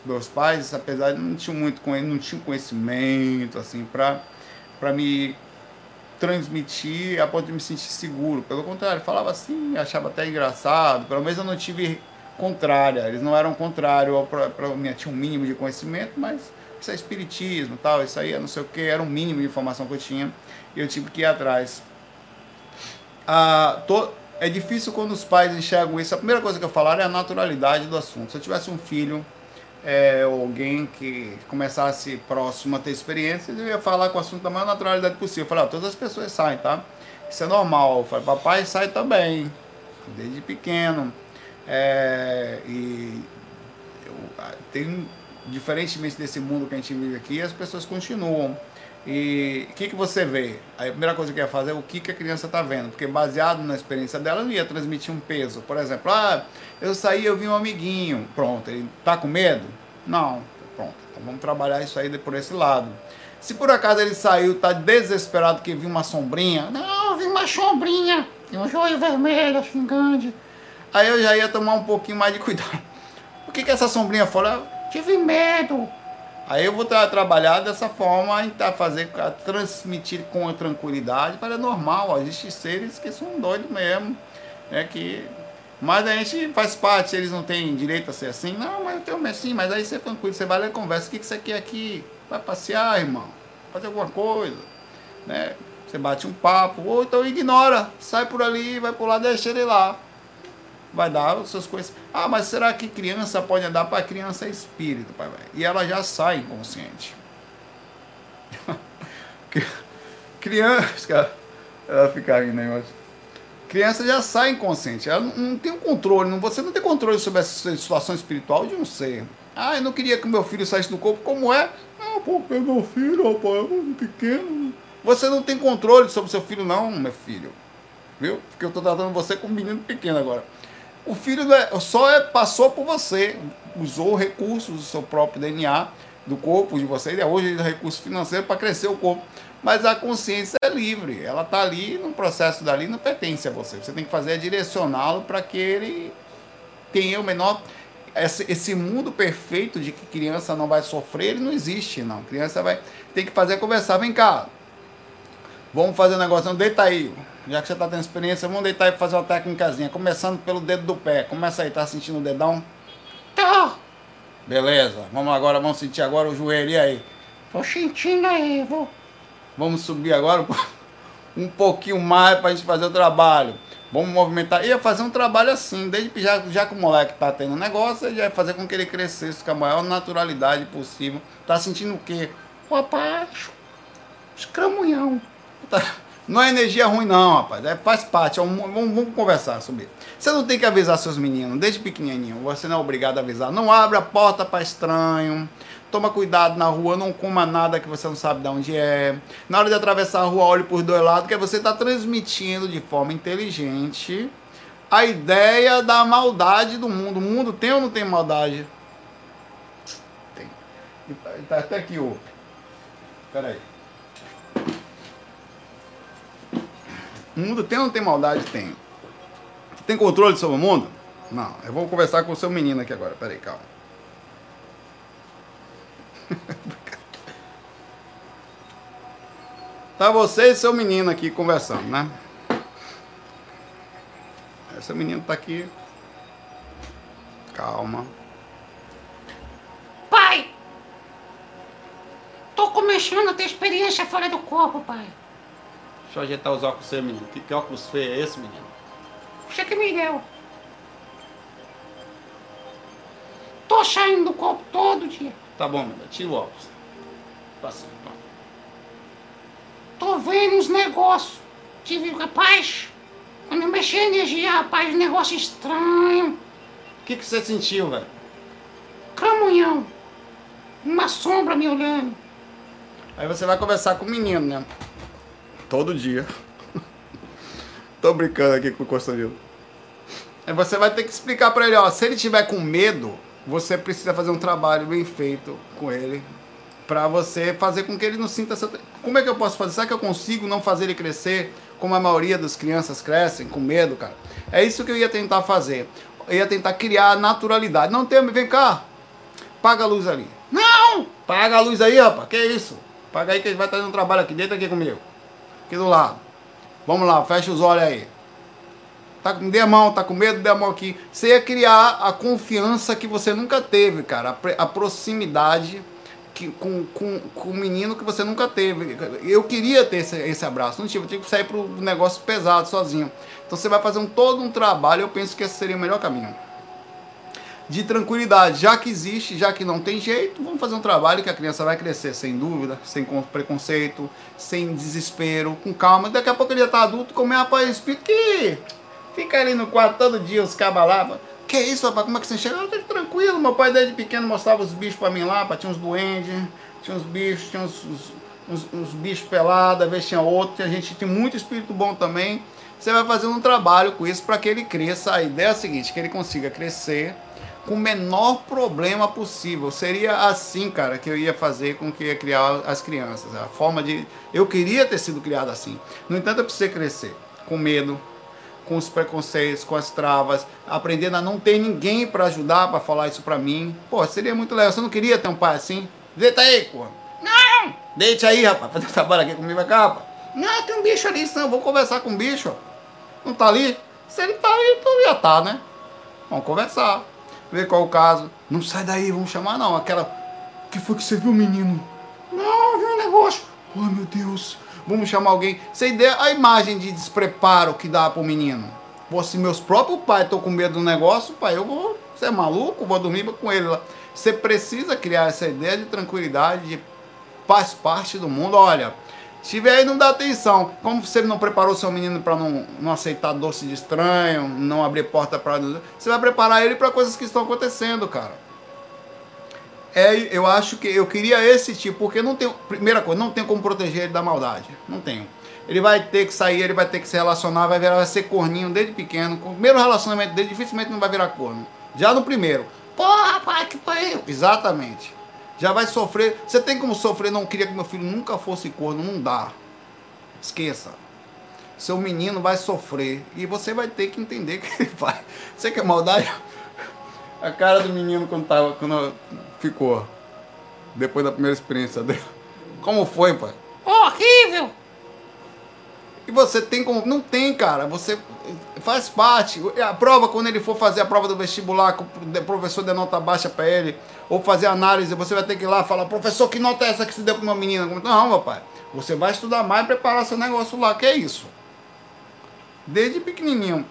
meus pais, apesar de não tinham muito não tinham conhecimento assim para me transmitir a ponto de me sentir seguro. Pelo contrário, falava assim, achava até engraçado. Pelo menos eu não tive contrária. Eles não eram contrário para mim, tinha um mínimo de conhecimento, mas isso é espiritismo, tal, isso aí é não sei o que, era um mínimo de informação que eu tinha e eu tive que ir atrás. Ah, tô, é difícil quando os pais enxergam isso. A primeira coisa que eu falar é a naturalidade do assunto. Se eu tivesse um filho é, alguém que começasse próximo a ter experiência, eu ia falar com o assunto da maior naturalidade possível. Eu falei, ah, todas as pessoas saem, tá? Isso é normal. Eu falei, papai sai também, desde pequeno. É, e eu, tem, diferentemente desse mundo que a gente vive aqui, as pessoas continuam. E o que, que você vê? A primeira coisa que eu ia fazer é o que, que a criança está vendo, porque baseado na experiência dela, eu não ia transmitir um peso. Por exemplo, ah, eu saí, eu vi um amiguinho, pronto, ele está com medo? Não, pronto, então vamos trabalhar isso aí por esse lado. Se por acaso ele saiu, está desesperado que viu uma sombrinha, não, eu vi uma sombrinha, tem um joelho vermelho, assim, grande. Aí eu já ia tomar um pouquinho mais de cuidado. <laughs> O que, que essa sombrinha falou? Tive medo. Aí eu vou tra trabalhar dessa forma, tentar fazer, transmitir com tranquilidade, para é normal, existem seres que são doidos mesmo, né, que... Mas a gente faz parte, eles não têm direito a ser assim, não, mas eu tenho assim, mas aí você é tranquilo, você vai lá e conversa, o que, que você quer aqui? Vai passear, irmão, fazer alguma coisa, né? Você bate um papo, ou então ignora, sai por ali, vai por lá, deixa ele lá vai dar os seus coisas. Ah, mas será que criança pode andar para criança é espírito, pai? E ela já sai inconsciente. <laughs> criança, ela fica aí, né? Criança já sai inconsciente, ela não tem o um controle, não, você não tem controle sobre essa situação espiritual de um ser. Ah, eu não queria que meu filho saísse do corpo, como é? Ah, porque meu filho, rapaz, é muito pequeno. Você não tem controle sobre seu filho, não, meu filho. Viu? Porque eu estou tratando você como um menino pequeno agora. O filho é, só é, passou por você, usou recursos do seu próprio DNA, do corpo de você, hoje é recurso financeiro para crescer o corpo. Mas a consciência é livre, ela está ali no processo dali, não pertence a você. Você tem que fazer é direcioná-lo para que ele tenha o menor. Esse, esse mundo perfeito de que criança não vai sofrer, ele não existe, não. Criança vai. Tem que fazer conversar. Vem cá. Vamos fazer um negócio. Deita aí já que você está tendo experiência, vamos deitar e fazer uma técnicazinha. Começando pelo dedo do pé. Começa aí, tá sentindo o dedão? Tá. Beleza. Vamos agora, vamos sentir agora o joelho. E aí? Tô sentindo aí, vou. Vamos subir agora um pouquinho mais para a gente fazer o trabalho. Vamos movimentar. Ia fazer um trabalho assim, desde já, já que o moleque tá tendo um negócio, já ia fazer com que ele crescesse com a maior naturalidade possível. Tá sentindo o quê? O abaixo. Escramunhão. Tá. Não é energia ruim, não, rapaz. É, faz parte. É um, vamos, vamos, conversar sobre isso. Você não tem que avisar seus meninos, desde pequenininho. Você não é obrigado a avisar. Não abre a porta para estranho. Toma cuidado na rua, não coma nada que você não sabe de onde é. Na hora de atravessar a rua, olhe por dois lados, que você está transmitindo de forma inteligente a ideia da maldade do mundo. O mundo tem ou não tem maldade? Tem. Está até aqui o. Peraí. O mundo tem ou não tem maldade? Tem. Tem controle sobre o mundo? Não. Eu vou conversar com o seu menino aqui agora. Peraí, calma. <laughs> Tá você e seu menino aqui conversando, né? Esse menino tá aqui. Calma. Pai! Tô começando a ter experiência fora do corpo, pai. Deixa eu ajeitar os óculos seu menino. Que, que óculos feio é esse, menino? Você que me deu. Tô saindo do corpo todo dia. Tá bom, menino. Tira o óculos. Tá assim, pronto. Tô vendo uns negócios. Tive, rapaz, quando eu mexi a energia, rapaz, um negócio estranho. O que, que você sentiu, velho? Camunhão. Uma sombra me olhando. Aí você vai conversar com o menino, né? Todo dia. Tô brincando aqui com o Constantino. Aí você vai ter que explicar pra ele, ó, se ele tiver com medo, você precisa fazer um trabalho bem feito com ele pra você fazer com que ele não sinta essa... Como é que eu posso fazer? Será que eu consigo não fazer ele crescer como a maioria das crianças crescem, com medo, cara? É isso que eu ia tentar fazer. Eu ia tentar criar naturalidade. Não tem, vem cá. Paga a luz ali. Não! Paga a luz aí, rapaz. Que isso? Paga aí que ele vai estar fazendo um trabalho aqui. Deita aqui comigo. Aqui do lado. Vamos lá, fecha os olhos aí. Tá com dê a mão, tá com medo, dê a mão aqui. Você ia criar a confiança que você nunca teve, cara. A, proximidade que, com, com, com o menino que você nunca teve. Eu queria ter esse, esse abraço. Não tive, eu tive que sair pro negócio pesado sozinho. Então você vai fazer um, todo um trabalho. Eu penso que esse seria o melhor caminho de tranquilidade, já que existe, já que não tem jeito, vamos fazer um trabalho que a criança vai crescer sem dúvida, sem con- preconceito, sem desespero, com calma. Daqui a pouco ele já tá adulto, como é rapaz, espírito que fica ali no quarto todo dia, os cabas lá. Que isso, rapaz, como é que você chega? Ah, tá tranquilo, meu pai desde pequeno mostrava os bichos pra mim lá, pra, tinha uns duendes, tinha uns bichos, tinha uns, uns, uns- uns bichos pelados, às vezes tinha outro, tinha gente tinha muito espírito bom também. Você vai fazendo um trabalho com isso para que ele cresça. A ideia é a seguinte, que ele consiga crescer com o menor problema possível. Seria assim, cara, que eu ia fazer com que ia criar as crianças. A forma de. Eu queria ter sido criado assim. No entanto, eu precisei crescer com medo, com os preconceitos, com as travas, aprendendo a não ter ninguém para ajudar, para falar isso para mim. Pô, seria muito legal. Você não queria ter um pai assim? Deita aí, pô. Não! Deite aí, rapaz. Fazer trabalho aqui comigo, vai cá, rapaz. Não, tem um bicho ali. Isso, não, vou conversar com o bicho. Não tá ali? Se ele tá aí, então ia tá, né? Vamos conversar. Ver qual o caso. Não sai daí, vamos chamar não. Aquela. Que foi que você viu, menino? Não, viu um negócio. Ai meu Deus. Vamos chamar alguém. Você ideia a imagem de despreparo que dá pro menino. Pô, se meus próprios pais estão com medo do negócio, pai, eu vou. Você é maluco? Vou dormir com ele lá. Você precisa criar essa ideia de tranquilidade, de faz parte do mundo. Olha, se aí, não dá atenção. Como você não preparou seu menino para não, não aceitar doce de estranho, não abrir porta para. Você vai preparar ele para coisas que estão acontecendo, cara. É, eu acho que eu queria esse tipo, porque não tem. Primeira coisa, não tem como proteger ele da maldade. Não tenho. Ele vai ter que sair, ele vai ter que se relacionar, vai virar, vai ser corninho desde pequeno. Com o primeiro relacionamento dele, dificilmente não vai virar corno. Já no primeiro. Porra, pai, que pariu. Exatamente. Já vai sofrer. Você tem como sofrer, não queria que meu filho nunca fosse corno, não dá. Esqueça. Seu menino vai sofrer e você vai ter que entender que ele vai. Você quer maldade? A cara do menino quando, tava, quando ficou. Depois da primeira experiência dele. Como foi, pai? Horrível. E você tem como. Não tem, cara. Você faz parte. A prova, quando ele for fazer a prova do vestibular, que o professor der nota baixa pra ele, ou fazer análise, você vai ter que ir lá falar, professor, que nota é essa que se deu pra uma menina? Não, meu pai. Você vai estudar mais e preparar seu negócio lá, que é isso. Desde pequenininho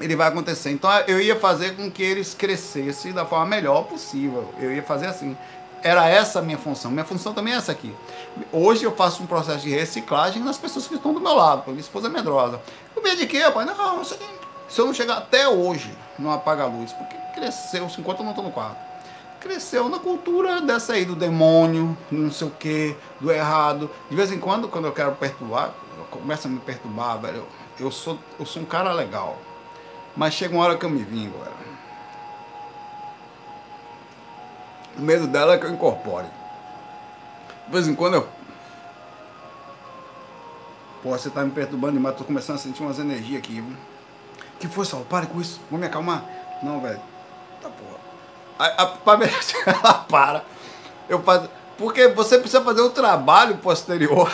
ele vai acontecer. Então eu ia fazer com que eles crescessem da forma melhor possível. Eu ia fazer assim. Era essa a minha função. Minha função também é essa aqui. Hoje eu faço um processo de reciclagem nas pessoas que estão do meu lado. Minha esposa é medrosa. O medo de quê, pai? Não, isso aqui, se eu não chegar até hoje, não apaga a luz. Porque cresceu, enquanto eu não estou no quarto. Cresceu na cultura dessa aí, do demônio, não sei o que, do errado. De vez em quando, quando eu quero perturbar, começa a me perturbar, velho. Eu sou, eu sou um cara legal. Mas chega uma hora que eu me vingo, velho. O medo dela é que eu incorpore. De vez em quando eu. Pô, você tá me perturbando demais, tô começando a sentir umas energias aqui, viu? Que foi, Saulo? Pare com isso. Vou me acalmar. Não, velho. A, a, <laughs> ela para. Eu faço. Porque você precisa fazer um trabalho posterior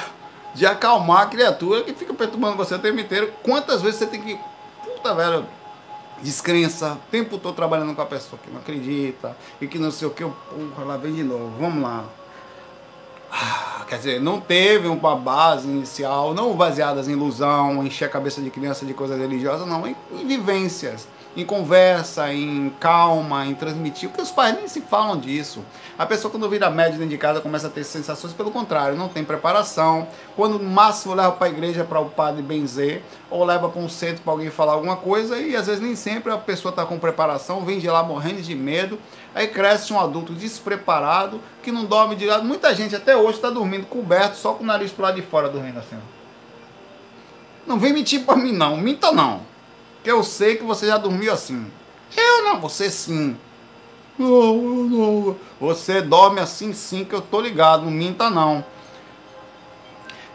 de acalmar a criatura que fica perturbando você o tempo inteiro. Quantas vezes você tem que. Puta, velho. Descrença, o tempo todo trabalhando com a pessoa que não acredita e que não sei o que, porra, lá vem de novo, vamos lá. Ah, quer dizer, não teve uma base inicial, não baseadas em ilusão, encher a cabeça de criança de coisas religiosas, não, em, em vivências em conversa, em calma, em transmitir, porque os pais nem se falam disso. A pessoa quando vira médio dentro de casa começa a ter sensações pelo contrário, não tem preparação. Quando no máximo leva para a igreja para o padre benzer, ou leva para um centro para alguém falar alguma coisa, e às vezes nem sempre a pessoa está com preparação, vem de lá morrendo de medo, aí cresce um adulto despreparado, que não dorme de lado. Muita gente até hoje está dormindo coberto, só com o nariz para lado de fora dormindo assim. Não vem mentir para mim não, minta não. Que eu sei que você já dormiu assim. Eu não, você sim. Não, não. Você dorme assim sim, que eu tô ligado, não minta não.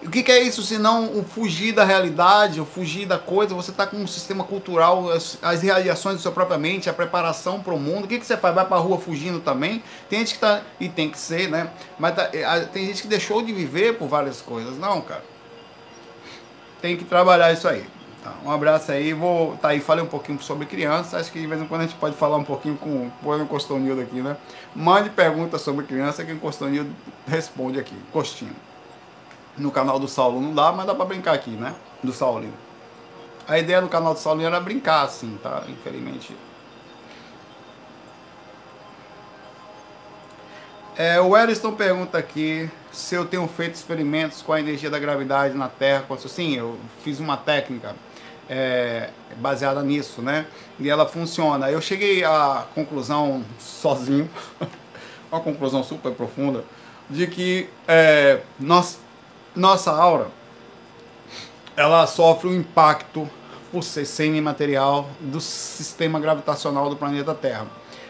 O que, que, é isso se não o fugir da realidade, o fugir da coisa? Você está com um sistema cultural, as, as realizações da sua própria mente, a preparação para o mundo. O que, que você faz? Vai para a rua fugindo também? Tem gente que tá. E tem que ser, né? Mas tá, é, tem gente que deixou de viver por várias coisas. Não, cara. Tem que trabalhar isso aí. Tá, um abraço aí, vou. Tá aí, falei um pouquinho sobre criança. Acho que de vez em quando a gente pode falar um pouquinho com o Costonildo aqui, né? Mande perguntas sobre criança que o Costonildo responde aqui, Costinho. No canal do Saulo não dá, mas dá pra brincar aqui, né? Do Saulinho. A ideia do canal do Saulinho era brincar assim, tá? Infelizmente. É, o Eriston pergunta aqui se eu tenho feito experimentos com a energia da gravidade na Terra. Sim, eu fiz uma técnica é, baseada nisso, né? E ela funciona. Eu cheguei à conclusão sozinho, <laughs> uma conclusão super profunda, de que é, nós, nossa aura ela sofre um impacto por ser semi-material do sistema gravitacional do planeta Terra.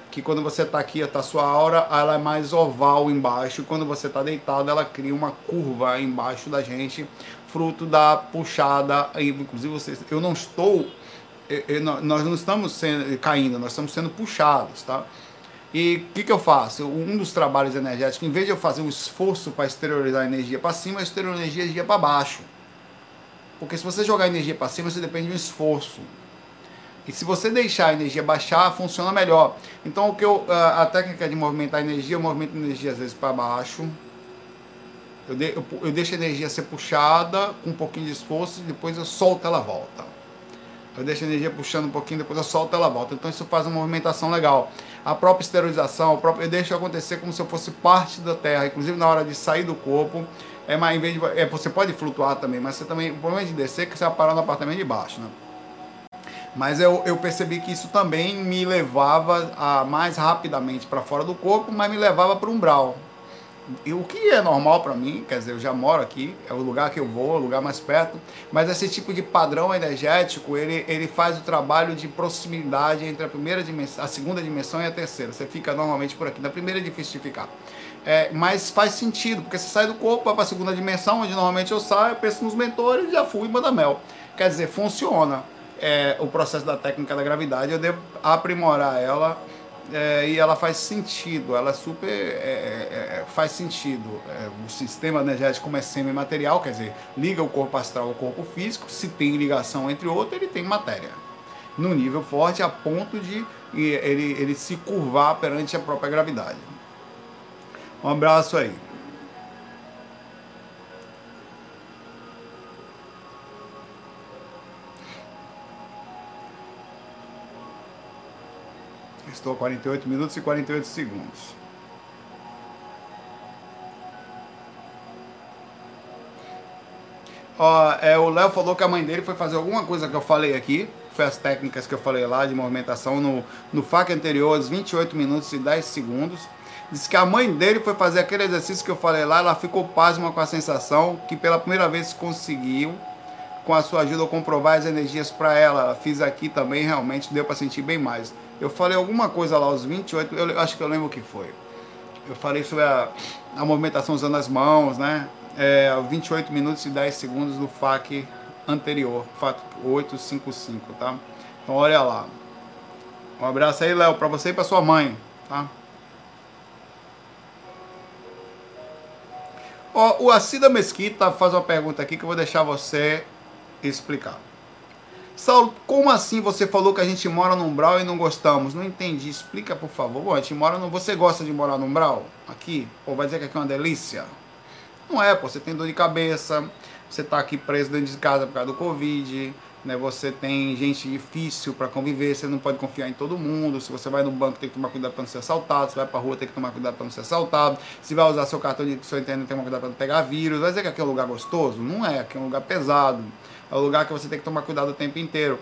Que quando você está aqui, a sua aura ela é mais oval embaixo, e quando você está deitado, ela cria uma curva embaixo da gente, fruto da puxada. Inclusive, vocês, eu não estou, eu, nós não estamos sendo, caindo, nós estamos sendo puxados, tá? E o que, que eu faço? Um dos trabalhos energéticos, em vez de eu fazer um esforço para exteriorizar a energia para cima, eu exteriorizo a energia para baixo. Porque se você jogar energia para cima, você depende de um esforço. E se você deixar a energia baixar, funciona melhor. Então, o que eu, a técnica de movimentar a energia, eu movimento a energia às vezes para baixo, eu, de, eu, eu, deixo a energia ser puxada com um pouquinho de esforço e depois eu solto ela volta. Eu deixo a energia puxando um pouquinho, depois eu solto ela volta. Então isso faz uma movimentação legal. A própria esterilização, eu deixo acontecer como se eu fosse parte da Terra. Inclusive na hora de sair do corpo, é em vez de, é, você pode flutuar também, mas você também, o problema de descer é que você vai parar no apartamento de baixo, né? Mas eu, eu percebi que isso também me levava a, mais rapidamente para fora do corpo, mas me levava para o umbral o que é normal para mim, quer dizer, eu já moro aqui, é o lugar que eu vou, é o lugar mais perto, mas esse tipo de padrão energético, ele, ele faz o trabalho de proximidade entre a primeira dimensão, a segunda dimensão e a terceira. Você fica normalmente por aqui, na primeira é difícil de ficar. É, mas faz sentido, porque você sai do corpo, vai para a segunda dimensão, onde normalmente eu saio, penso nos mentores, já fui manda mel. Quer dizer, funciona. É, o processo da técnica da gravidade, eu devo aprimorar ela é, e ela faz sentido, ela super é, é, é faz sentido. É, o sistema energético como é semi-material, quer dizer, liga o corpo astral ao corpo físico, se tem ligação entre outro, ele tem matéria. No nível forte, a ponto de ele, ele se curvar perante a própria gravidade. Um abraço aí. Estou a 48 minutos e 48 segundos. É, o Léo falou que a mãe dele foi fazer alguma coisa que eu falei aqui. Foi as técnicas que eu falei lá de movimentação no, no FAQ anterior, os 28 minutos e 10 segundos. Diz que a mãe dele foi fazer aquele exercício que eu falei lá, ela ficou pasma com a sensação que pela primeira vez conseguiu, com a sua ajuda, comprovar as energias para. Ela fiz aqui também, realmente deu para sentir bem mais. Eu falei alguma coisa lá aos 28, eu acho que eu lembro o que foi. Eu falei sobre a, a movimentação usando as mãos, né? É, 28 minutos e 10 segundos do FAQ anterior, FAQ 855, tá? Então olha lá. Um abraço aí, Léo, para você e para sua mãe, tá? Ó, o Acida Mesquita faz uma pergunta aqui que eu vou deixar você explicar. Saulo, como assim você falou que a gente mora no Umbral e não gostamos? Não entendi. Explica, por favor. Bom, a gente mora no... Você gosta de morar no Umbral? Aqui? Ou vai dizer que aqui é uma delícia? Não é, pô. Você tem dor de cabeça, você tá aqui preso dentro de casa por causa do Covid, né? Você tem gente difícil para conviver, você não pode confiar em todo mundo. Se você vai no banco, tem que tomar cuidado para não ser assaltado. Se vai para rua, tem que tomar cuidado para não ser assaltado. Se vai usar seu cartão de sua internet, tem que tomar cuidado para não pegar vírus. Vai dizer que aqui é um lugar gostoso? Não é, aqui é um lugar pesado. É um lugar que você tem que tomar cuidado o tempo inteiro.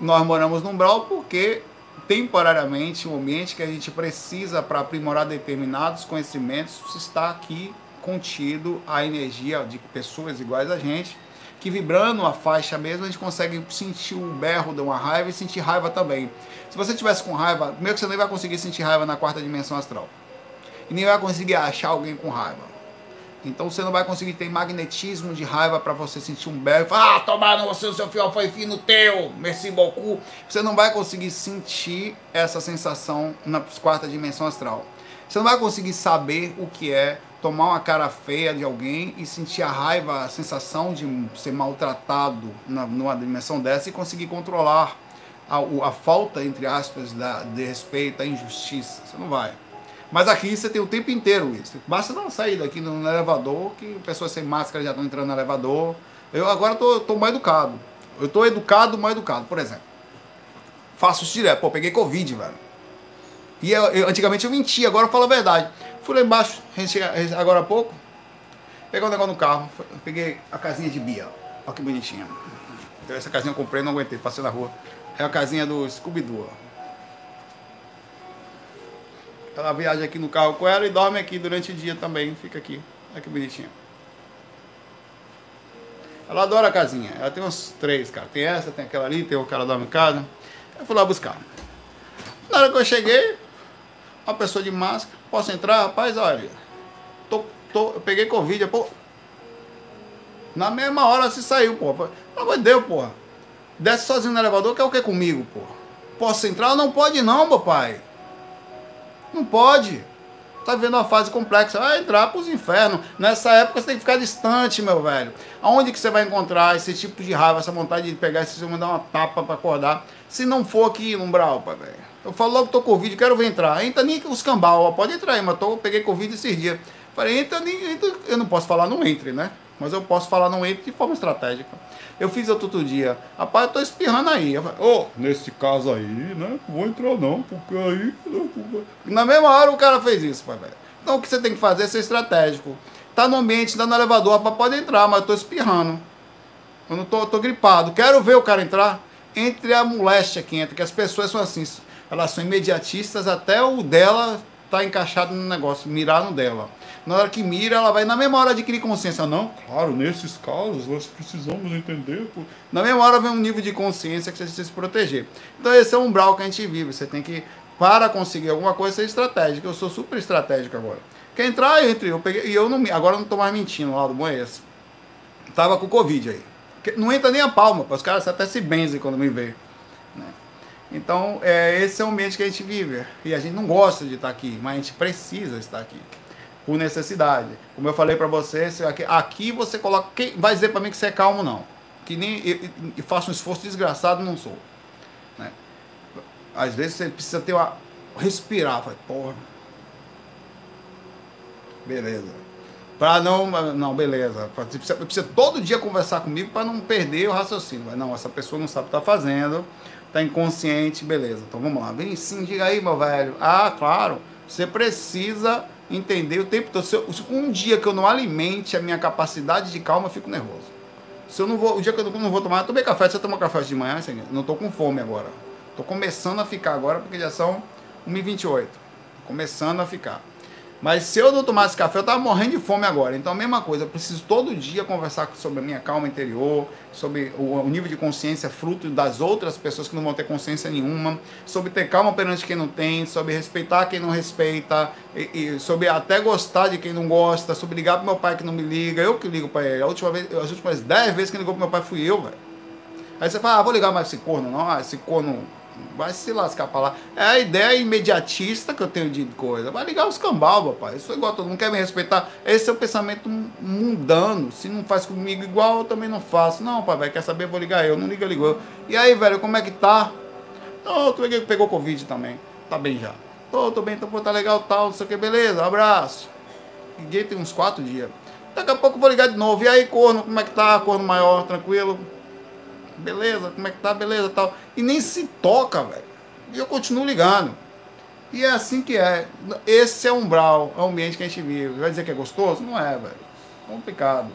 Nós moramos no Umbral porque temporariamente o ambiente que a gente precisa para aprimorar determinados conhecimentos está aqui contido a energia de pessoas iguais a gente, que vibrando a faixa mesmo, a gente consegue sentir o berro de uma raiva e sentir raiva também. Se você tivesse com raiva, primeiro que você nem vai conseguir sentir raiva na quarta dimensão astral. E nem vai conseguir achar alguém com raiva. Então você não vai conseguir ter magnetismo de raiva para você sentir um berro e falar, ah, tomar no você, o seu fiel foi fino teu, merci beaucoup. Você não vai conseguir sentir essa sensação na quarta dimensão astral. Você não vai conseguir saber o que é tomar uma cara feia de alguém e sentir a raiva, a sensação de ser maltratado na, numa dimensão dessa e conseguir controlar a, a falta, entre aspas, da, de respeito, a injustiça. Você não vai. Mas aqui você tem o tempo inteiro isso. Basta dar uma saída aqui no, elevador, que pessoas sem máscara já estão entrando no elevador. Eu agora tô, tô mais educado. Eu tô educado, mais educado. Por exemplo, faço isso direto. Pô, peguei Covid, velho. E eu, eu, antigamente eu mentia, agora eu falo a verdade. Fui lá embaixo, agora há pouco, peguei um negócio no carro, peguei a casinha de Bia. Olha que bonitinha. Essa casinha eu comprei, não aguentei, passei na rua. É a casinha do Scooby-Doo. Ela viaja aqui no carro com ela e dorme aqui durante o dia também. Fica aqui. Olha que bonitinha. Ela adora a casinha. Ela tem uns três, cara. Tem essa, tem aquela ali, tem o cara dorme em casa. Eu fui lá buscar. Na hora que eu cheguei, uma pessoa de máscara, posso entrar? Rapaz, olha, tô, tô, eu peguei Covid, pô. Na mesma hora se saiu, pô. Pelo amor de Deus, porra. Desce sozinho no elevador, quer o que comigo, pô? Posso entrar? Não pode não, papai. Não pode. Tá vendo uma fase complexa. Vai entrar pros infernos. Nessa época você tem que ficar distante, meu velho. Aonde que você vai encontrar esse tipo de raiva, essa vontade de pegar esse mandar uma tapa para acordar? Se não for aqui no Umbral, pai, velho. Eu falo logo que tô com Covid, quero ver entrar. Entra nem os cambal, pode entrar aí, mas tô, peguei Covid esses dias. Falei, entra, nem, entra, eu não posso falar não entre, né? Mas eu posso falar não entre de forma estratégica. Eu fiz outro, dia, rapaz, eu tô espirrando aí. Eu falei, oh, nesse caso aí, né? Vou entrar não, porque aí. Né, Na mesma hora o cara fez isso, pai, velho. Então o que você tem que fazer é ser estratégico. Tá no ambiente, tá no elevador, rapaz, pode entrar, mas eu tô espirrando. Eu não tô, eu tô gripado. Quero ver o cara entrar. Entre a moléstia que entra, que as pessoas são assim, elas são imediatistas até o dela tá encaixado no negócio, mirar no dela. Na hora que mira, ela vai na mesma hora adquirir consciência. Não, claro, nesses casos nós precisamos entender. Por... Na mesma hora vem um nível de consciência que você precisa se proteger. Então esse é o umbral que a gente vive. Você tem que, para conseguir alguma coisa, ser estratégico. Eu sou super estratégico agora. Quer entrar, entre. Eu peguei, e eu não, agora eu não tô mais mentindo lá do esse. Tava com Covid aí. Não entra nem a palma, os caras até se benzem quando me vê. Então, é, esse é o ambiente que a gente vive. E a gente não gosta de estar aqui, mas a gente precisa estar aqui. Por necessidade. Como eu falei para você, aqui, aqui, você coloca. Quem vai dizer para mim que você é calmo, não. Que nem eu faço um esforço desgraçado, não sou. Né? Às vezes você precisa ter uma. respirar. Fala, porra. Beleza. Para não. Não, beleza. Precisa, precisa todo dia conversar comigo para não perder o raciocínio. Não, essa pessoa não sabe o que está fazendo tá inconsciente, beleza. Então vamos lá. Vem sim, diga aí, meu velho. Ah, claro. Você precisa entender o tempo todo. Se eu, um dia que eu não alimente a minha capacidade de calma, eu fico nervoso. Se eu não vou, o dia que eu não vou tomar, eu tomei café, você tomou café de manhã, assim, não tô com fome agora. Tô começando a ficar agora porque já são 1h28. Começando a ficar. Mas se eu não tomasse café, eu tava morrendo de fome agora. Então a mesma coisa, eu preciso todo dia conversar sobre a minha calma interior, sobre o, nível de consciência fruto das outras pessoas que não vão ter consciência nenhuma, sobre ter calma perante quem não tem, sobre respeitar quem não respeita, e, e sobre até gostar de quem não gosta, sobre ligar pro meu pai que não me liga, eu que ligo para ele. A última vez, as últimas 10 vezes que ligou pro meu pai fui eu, velho. Aí você fala, ah, vou ligar mais esse corno, não, ah, esse corno Vai se lascar pra lá. É a ideia imediatista que eu tenho de coisa. Vai ligar os cambal, papai. Eu sou igual todo mundo quer me respeitar. Esse é o pensamento mundano. Se não faz comigo igual, eu também não faço. Não, pai, quer saber, vou ligar eu. Não liga, ligou. E aí, velho, como é que tá? Não, tu pegou Covid também. Tá bem já. Tô, tô bem, tô, tá legal, tal, não sei o que, beleza, abraço. Liguei tem uns quatro dias. Daqui a pouco eu vou ligar de novo. E aí, corno, como é que tá? Corno maior, tranquilo? Beleza, como é que tá? Beleza, tal. E nem se toca, velho. E eu continuo ligando. E é assim que é. Esse é o umbral, é o ambiente que a gente vive. Vai dizer que é gostoso? Não é, velho. Complicado.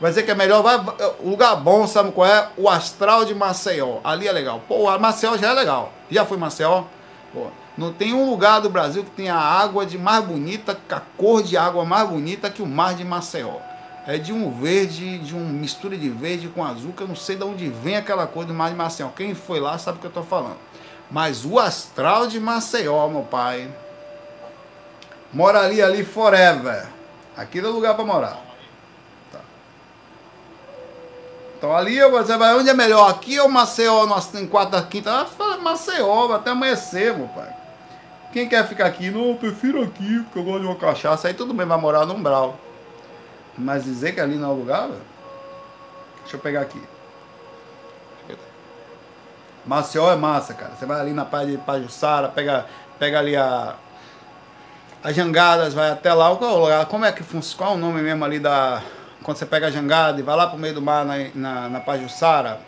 Vai dizer que é melhor. Vai, o lugar bom, sabe qual é? O astral de Maceió. Ali é legal. Pô, a Maceió já é legal. Já foi Maceió? Pô, não tem um lugar do Brasil que tenha água de mais bonita, a cor de água mais bonita que o mar de Maceió. É de um verde, de uma mistura de verde com azul, que eu não sei de onde vem aquela cor do mar de Maceió. Quem foi lá sabe o que eu estou falando. Mas o astral de Maceió, meu pai, moraria ali forever. Aquilo é lugar para morar. Tá. Então ali você vai, onde é melhor? Aqui ou Maceió, em quarta, quinta? Ah, Maceió, até amanhecer, meu pai. Quem quer ficar aqui? Não, eu prefiro aqui, porque eu gosto de uma cachaça. Aí tudo bem, vai morar no umbral. Mas dizer que ali não é o lugar, velho. Deixa eu pegar aqui. Maceió é massa, cara. Você vai ali na praia de Pajussara, pega, pega ali a. As jangadas, vai até lá. Qual é lugar? Como é que funciona? Qual é o nome mesmo ali da. Quando você pega a jangada e vai lá pro meio do mar na, na, na Pajussara?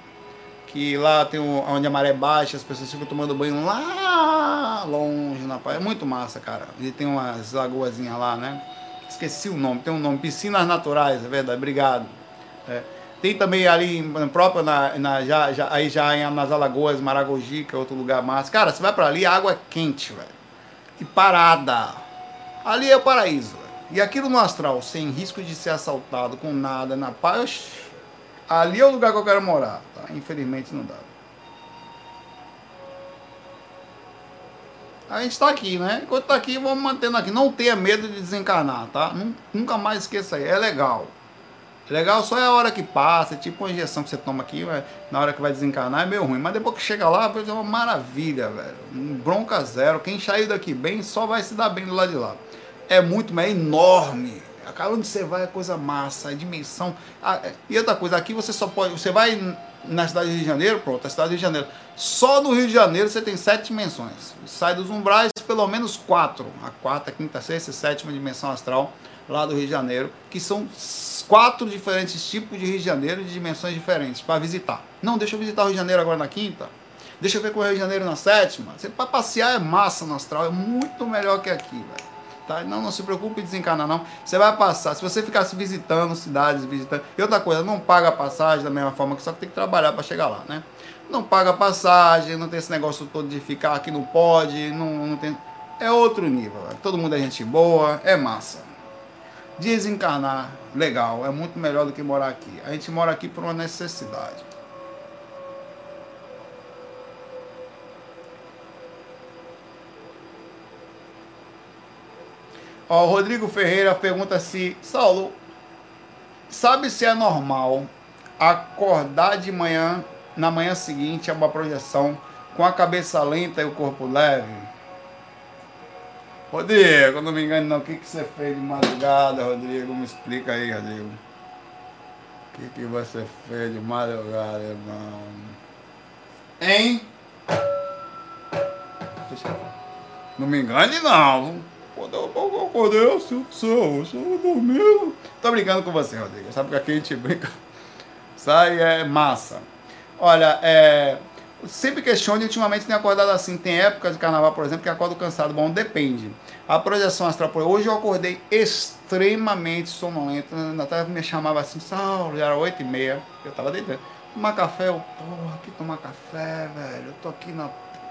Que lá tem um, onde a maré baixa, as pessoas ficam tomando banho lá longe na praia. É muito massa, cara. E tem umas lagoazinhas lá, né? Esqueci o nome, tem um nome. Piscinas Naturais, é verdade, obrigado. É. Tem também ali próprio na, na já, já, aí já nas Alagoas, Maragogi, que é outro lugar massa. Cara, você vai para ali, a água é quente, velho. E parada. Ali é o paraíso, velho. E aquilo no astral, sem risco de ser assaltado, com nada, na paz, ali é o lugar que eu quero morar. Tá? Infelizmente não dá. A gente está aqui, né? Enquanto está aqui, vamos mantendo aqui. Não tenha medo de desencarnar, tá? Nunca mais esqueça aí. É legal. Legal só é a hora que passa, é tipo uma injeção que você toma aqui, na hora que vai desencarnar é meio ruim. Mas depois que chega lá, é uma maravilha, velho. Um bronca zero. Quem saiu daqui bem só vai se dar bem do lado de lá. É muito, é enorme. Acaba onde você vai é coisa massa, a dimensão. Ah, é, e outra coisa, aqui você só pode. Você vai na cidade do Rio de Janeiro, pronto, a cidade do Rio de Janeiro. Só no Rio de Janeiro você tem sete dimensões. Sai dos umbrais, pelo menos quatro. A quarta, quinta, sexta e sétima dimensão astral lá do Rio de Janeiro, que são quatro diferentes tipos de Rio de Janeiro de dimensões diferentes para visitar. Não, deixa eu visitar o Rio de Janeiro agora na quinta. Deixa eu ver com o Rio de Janeiro na sétima. Para passear é massa no astral, é muito melhor que aqui, velho. Tá? Não, não se preocupe em desencarnar, não. Você vai passar. Se você ficasse visitando cidades, visitando. E outra coisa, não paga passagem da mesma forma que só tem que trabalhar para chegar lá, né? Não paga passagem, não tem esse negócio todo de ficar aqui não pode, não, não tem. É outro nível, velho. Todo mundo é gente boa, é massa desencarnar legal, é muito melhor do que morar aqui. A gente mora aqui por uma necessidade. Ó, Rodrigo Ferreira pergunta se, Saulo, sabe se é normal acordar de manhã, na manhã seguinte, a uma projeção com a cabeça lenta e o corpo leve? Rodrigo, não me engano não, o que, que você fez de madrugada, Rodrigo? Me explica aí, Rodrigo. O que, que você fez de madrugada, irmão? Hein? Não me engane não. Eu acordei assim, céu, eu dormindo. Tô brincando com você, Rodrigo. Sabe que aqui a gente brinca. Sai é massa. Olha, é sempre e ultimamente tem acordado assim. Tem épocas de carnaval, por exemplo, que acordo cansado. Bom, depende. A projeção astral, hoje eu acordei extremamente sonolento. Natália me chamava assim, Saulo, já era 8 e meia. Eu tava deitando. Tomar café, eu, porra, aqui tomar café, velho. Eu tô aqui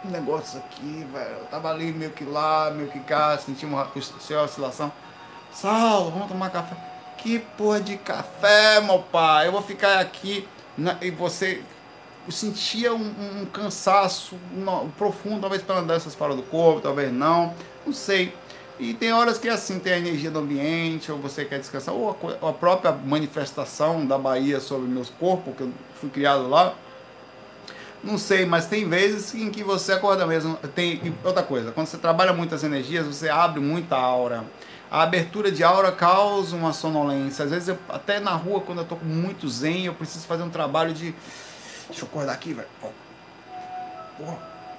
no negócio aqui, velho. Eu tava ali meio que lá, meio que cá, senti uma, uma oscilação. Saulo, vamos tomar café. Que porra de café, meu pai? Eu vou ficar aqui na, e você eu sentia um, um cansaço um, profundo, talvez pelas andanças fora do corpo, talvez não, não sei. E tem horas que assim tem a energia do ambiente, ou você quer descansar, ou a, a própria manifestação da Bahia sobre meus corpos, que eu fui criado lá. Não sei, mas tem vezes em que você acorda mesmo. Tem outra coisa, quando você trabalha muitas energias, você abre muita aura. A abertura de aura causa uma sonolência. Às vezes, eu, até na rua, quando eu tô com muito zen, eu preciso fazer um trabalho de. Deixa eu acordar aqui, velho.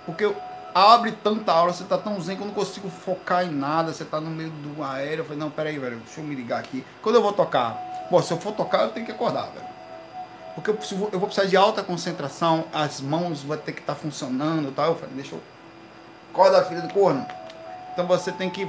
Porque eu abre tanta aura, você tá tão zen que eu não consigo focar em nada. Você tá no meio do aéreo. Eu falei, não, peraí, velho, deixa eu me ligar aqui. Quando eu vou tocar, pô, se eu for tocar, eu tenho que acordar, velho. Porque eu, eu vou precisar de alta concentração, as mãos vão ter que estar tá funcionando e tal. Eu falei, deixa eu. Acorda, filha do corno. Então você tem que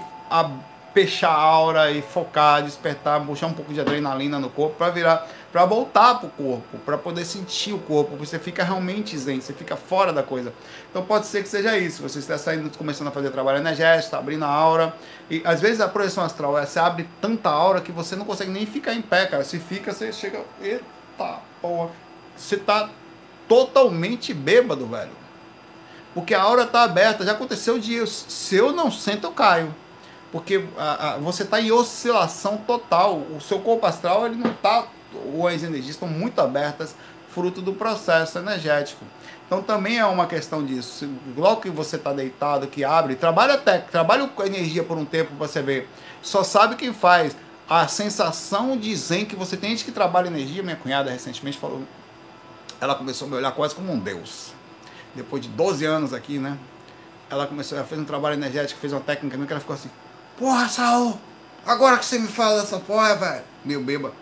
fechar a aura e focar, despertar, puxar um pouco de adrenalina no corpo para virar, para voltar pro corpo, para poder sentir o corpo. Você fica realmente zen, você fica fora da coisa. Então pode ser que seja isso. Você está saindo, começando a fazer trabalho energético, está abrindo a aura e às vezes a projeção astral, você abre tanta aura que você não consegue nem ficar em pé, cara. Se fica, você chega, eita, porra, você tá totalmente bêbado, velho. Porque a aura tá aberta, já aconteceu de se eu não sento, eu caio porque a, a, você está em oscilação total. O seu corpo astral ele não está, ou as energias estão muito abertas, fruto do processo energético. Então também é uma questão disso. Logo que você está deitado, que abre, trabalha até, trabalha com energia por um tempo para você ver. Só sabe quem faz. A sensação de zen que você tem de que trabalha energia, minha cunhada recentemente falou, ela começou a me olhar quase como um deus. Depois de 12 anos aqui, né? Ela começou, ela fez um trabalho energético, fez uma técnica, que ela ficou assim, Porra, Saul, agora que você me fala dessa porra, velho, meu beba.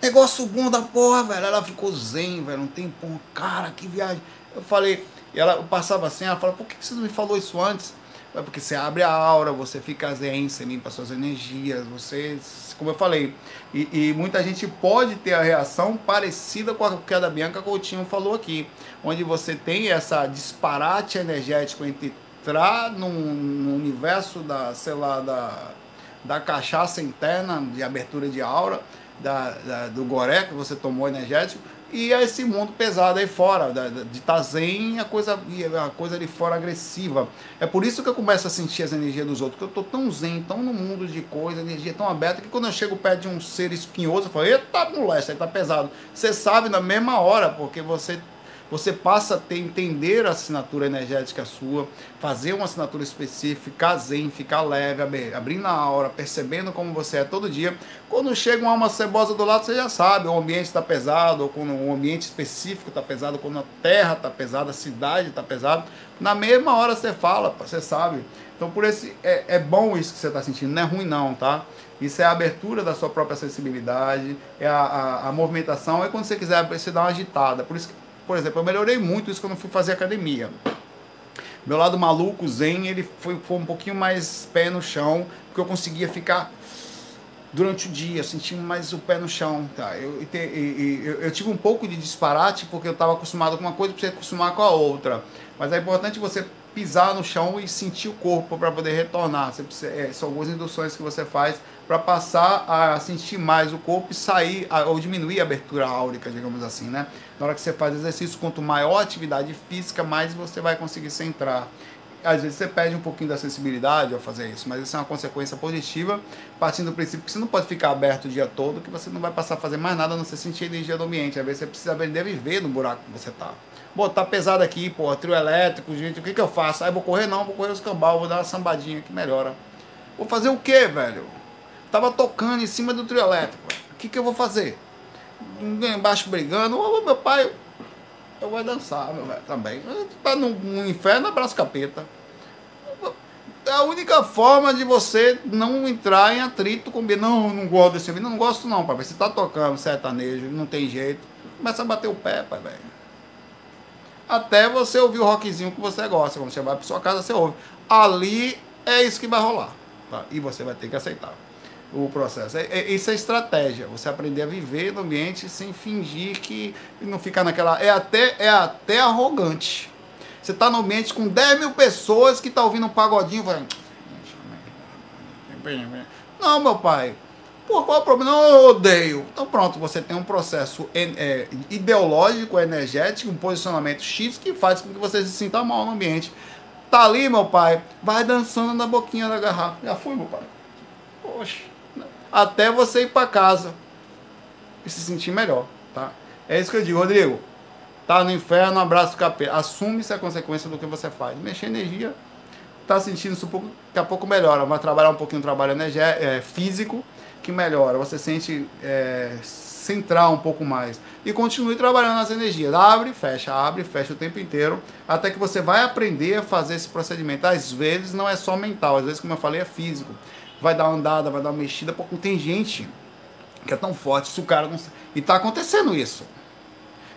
Negócio bom da porra, velho. Ela ficou zen, velho. Não tem porra. Cara, que viagem. Eu falei, e ela eu passava assim, ela falou, por que você não me falou isso antes? É porque você abre a aura, você fica zen, você limpa suas energias, você, como eu falei, e, e, muita gente pode ter a reação parecida com a que a da Bianca Coutinho falou aqui, onde você tem essa disparate energético entre entrar no, universo da, sei lá, da, da cachaça interna, de abertura de aura, da, da, do goré que você tomou energético, e a esse mundo pesado aí fora, de estar tá zen, a coisa, a coisa ali fora agressiva. É por isso que eu começo a sentir as energias dos outros, porque eu estou tão zen, tão no mundo de coisa, energia tão aberta, que quando eu chego perto de um ser espinhoso, eu falo, eita moleque, aí tá pesado. Você sabe na mesma hora, porque você você passa a ter, entender a assinatura energética sua, fazer uma assinatura específica, ficar zen, ficar leve, abrindo a aura, percebendo como você é todo dia. Quando chega uma alma cebosa do lado, você já sabe, o ambiente está pesado, ou quando o ambiente específico está pesado, quando a terra está pesada, a cidade está pesada. Na mesma hora você fala, você sabe. Então por esse é, é bom isso que você está sentindo, não é ruim não, tá? Isso é a abertura da sua própria sensibilidade, é a, a, a movimentação, é quando você quiser você dá uma agitada. Por isso que por exemplo, eu melhorei muito isso quando fui fazer academia. Meu lado maluco, zen, ele foi, foi um pouquinho mais pé no chão, porque eu conseguia ficar durante o dia, sentindo mais o pé no chão. Tá? Eu, eu, eu, tive um pouco de disparate, porque eu estava acostumado com uma coisa para você acostumar com a outra. Mas é importante você pisar no chão e sentir o corpo para poder retornar. Você, é, são algumas induções que você faz para passar a sentir mais o corpo e sair, a, ou diminuir a abertura áurica, digamos assim, né? Na hora que você faz exercício, quanto maior a atividade física, mais você vai conseguir centrar. Às vezes você perde um pouquinho da sensibilidade ao fazer isso, mas isso é uma consequência positiva, partindo do princípio que você não pode ficar aberto o dia todo, que você não vai passar a fazer mais nada, a não se sentir energia do ambiente. Às vezes você precisa aprender a viver no buraco que você está. Pô, tá pesado aqui, pô, trio elétrico, gente, o que que eu faço? Aí vou correr não, vou correr os cambal, vou dar uma sambadinha que melhora. Vou fazer o quê, velho? Tava tocando em cima do trio elétrico. O que, que eu vou fazer? Ninguém embaixo brigando. Ô, meu pai, eu vou dançar, meu velho, também. Tá no, no inferno, abraço capeta. É a única forma de você não entrar em atrito com Não, não gosto desse vídeo. Não gosto não, pai. Você tá tocando sertanejo, não tem jeito. Começa a bater o pé, pai, velho. Até você ouvir o rockzinho que você gosta. Quando você vai pra sua casa, você ouve. Ali é isso que vai rolar. Tá? E você vai ter que aceitar o processo. É, é, isso é estratégia. Você aprender a viver no ambiente sem fingir que não ficar naquela. É até, é até arrogante. Você está no ambiente com 10 mil pessoas que tá ouvindo um pagodinho vai. Não, meu pai. Pô, qual é o problema? Não, eu odeio. Então pronto, você tem um processo é, ideológico, energético, um posicionamento X que faz com que você se sinta mal no ambiente. Tá ali, meu pai, vai dançando na boquinha da garrafa. Já fui, meu pai. Poxa até você ir para casa e se sentir melhor, tá? É isso que eu digo, Rodrigo. Tá no inferno, abraço do capeta. Assume-se a consequência do que você faz. Mexer energia, tá sentindo isso um pouco, daqui a pouco melhora. Vai trabalhar um pouquinho o trabalho energético, é, físico, que melhora. Você sente é, centrar um pouco mais. E continue trabalhando nas energias. Abre, fecha, abre, fecha o tempo inteiro, até que você vai aprender a fazer esse procedimento. Às vezes não é só mental, às vezes, como eu falei, é físico. Vai dar uma andada, vai dar uma mexida, porque tem gente que é tão forte, se o cara não. E tá acontecendo isso.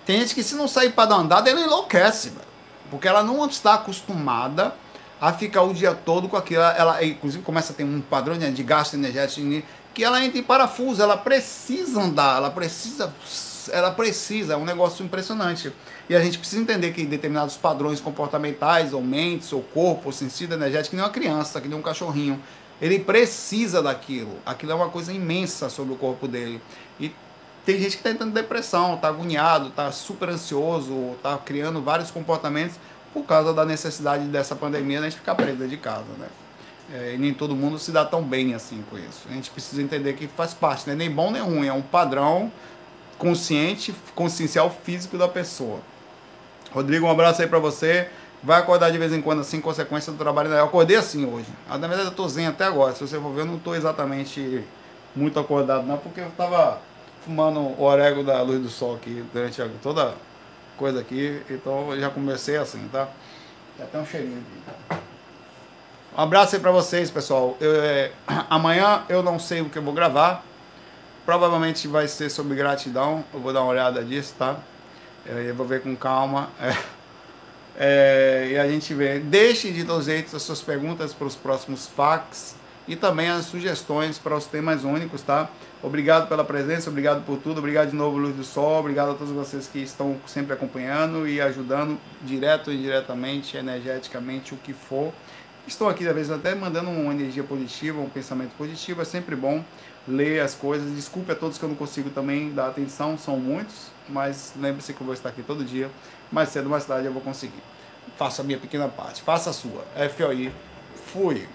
Tem gente que se não sair para dar uma andada, ela enlouquece, velho. Porque ela não está acostumada a ficar o dia todo com aquilo. Ela, inclusive, começa a ter um padrão de gasto energético que ela entra em parafuso, ela precisa andar, ela precisa. Ela precisa, é um negócio impressionante. E a gente precisa entender que determinados padrões comportamentais, ou mentes, ou corpo, ou sentido energético, que nem uma criança, que nem um cachorrinho, ele precisa daquilo. Aquilo é uma coisa imensa sobre o corpo dele. E tem gente que está entrando em depressão, está agoniado, está super ansioso, está criando vários comportamentos por causa da necessidade dessa pandemia de a gente ficar preso de casa, né? É, e nem todo mundo se dá tão bem assim com isso. A gente precisa entender que faz parte, não é nem bom nem ruim, é um padrão consciente, consciencial físico da pessoa. Rodrigo, um abraço aí para você. Vai acordar de vez em quando assim, consequência do trabalho. Eu acordei assim hoje. Na verdade, eu tô zen até agora. Se você for ver, eu não tô exatamente muito acordado, não, porque eu tava fumando o orégano da luz do sol aqui durante toda coisa aqui. Então eu já comecei assim, tá? Tem até um cheirinho aqui. Um abraço aí pra vocês, pessoal. Eu, é, <clears throat> amanhã eu não sei o que eu vou gravar. Provavelmente vai ser sobre gratidão. Eu vou dar uma olhada disso, tá? É, eu vou ver com calma. É, é, e a gente vê. Deixe de todos jeitos as suas perguntas para os próximos fax e também as sugestões para os temas únicos, tá? Obrigado pela presença, obrigado por tudo, obrigado de novo, Luz do Sol, obrigado a todos vocês que estão sempre acompanhando e ajudando direto ou indiretamente, energeticamente, o que for. Estou aqui, às vezes, até mandando uma energia positiva, um pensamento positivo. É sempre bom ler as coisas. Desculpe a todos que eu não consigo também dar atenção, são muitos, mas lembre-se que eu vou estar aqui todo dia. Mais cedo ou mais tarde eu vou conseguir. Faça a minha pequena parte, faça a sua. FOI, fui.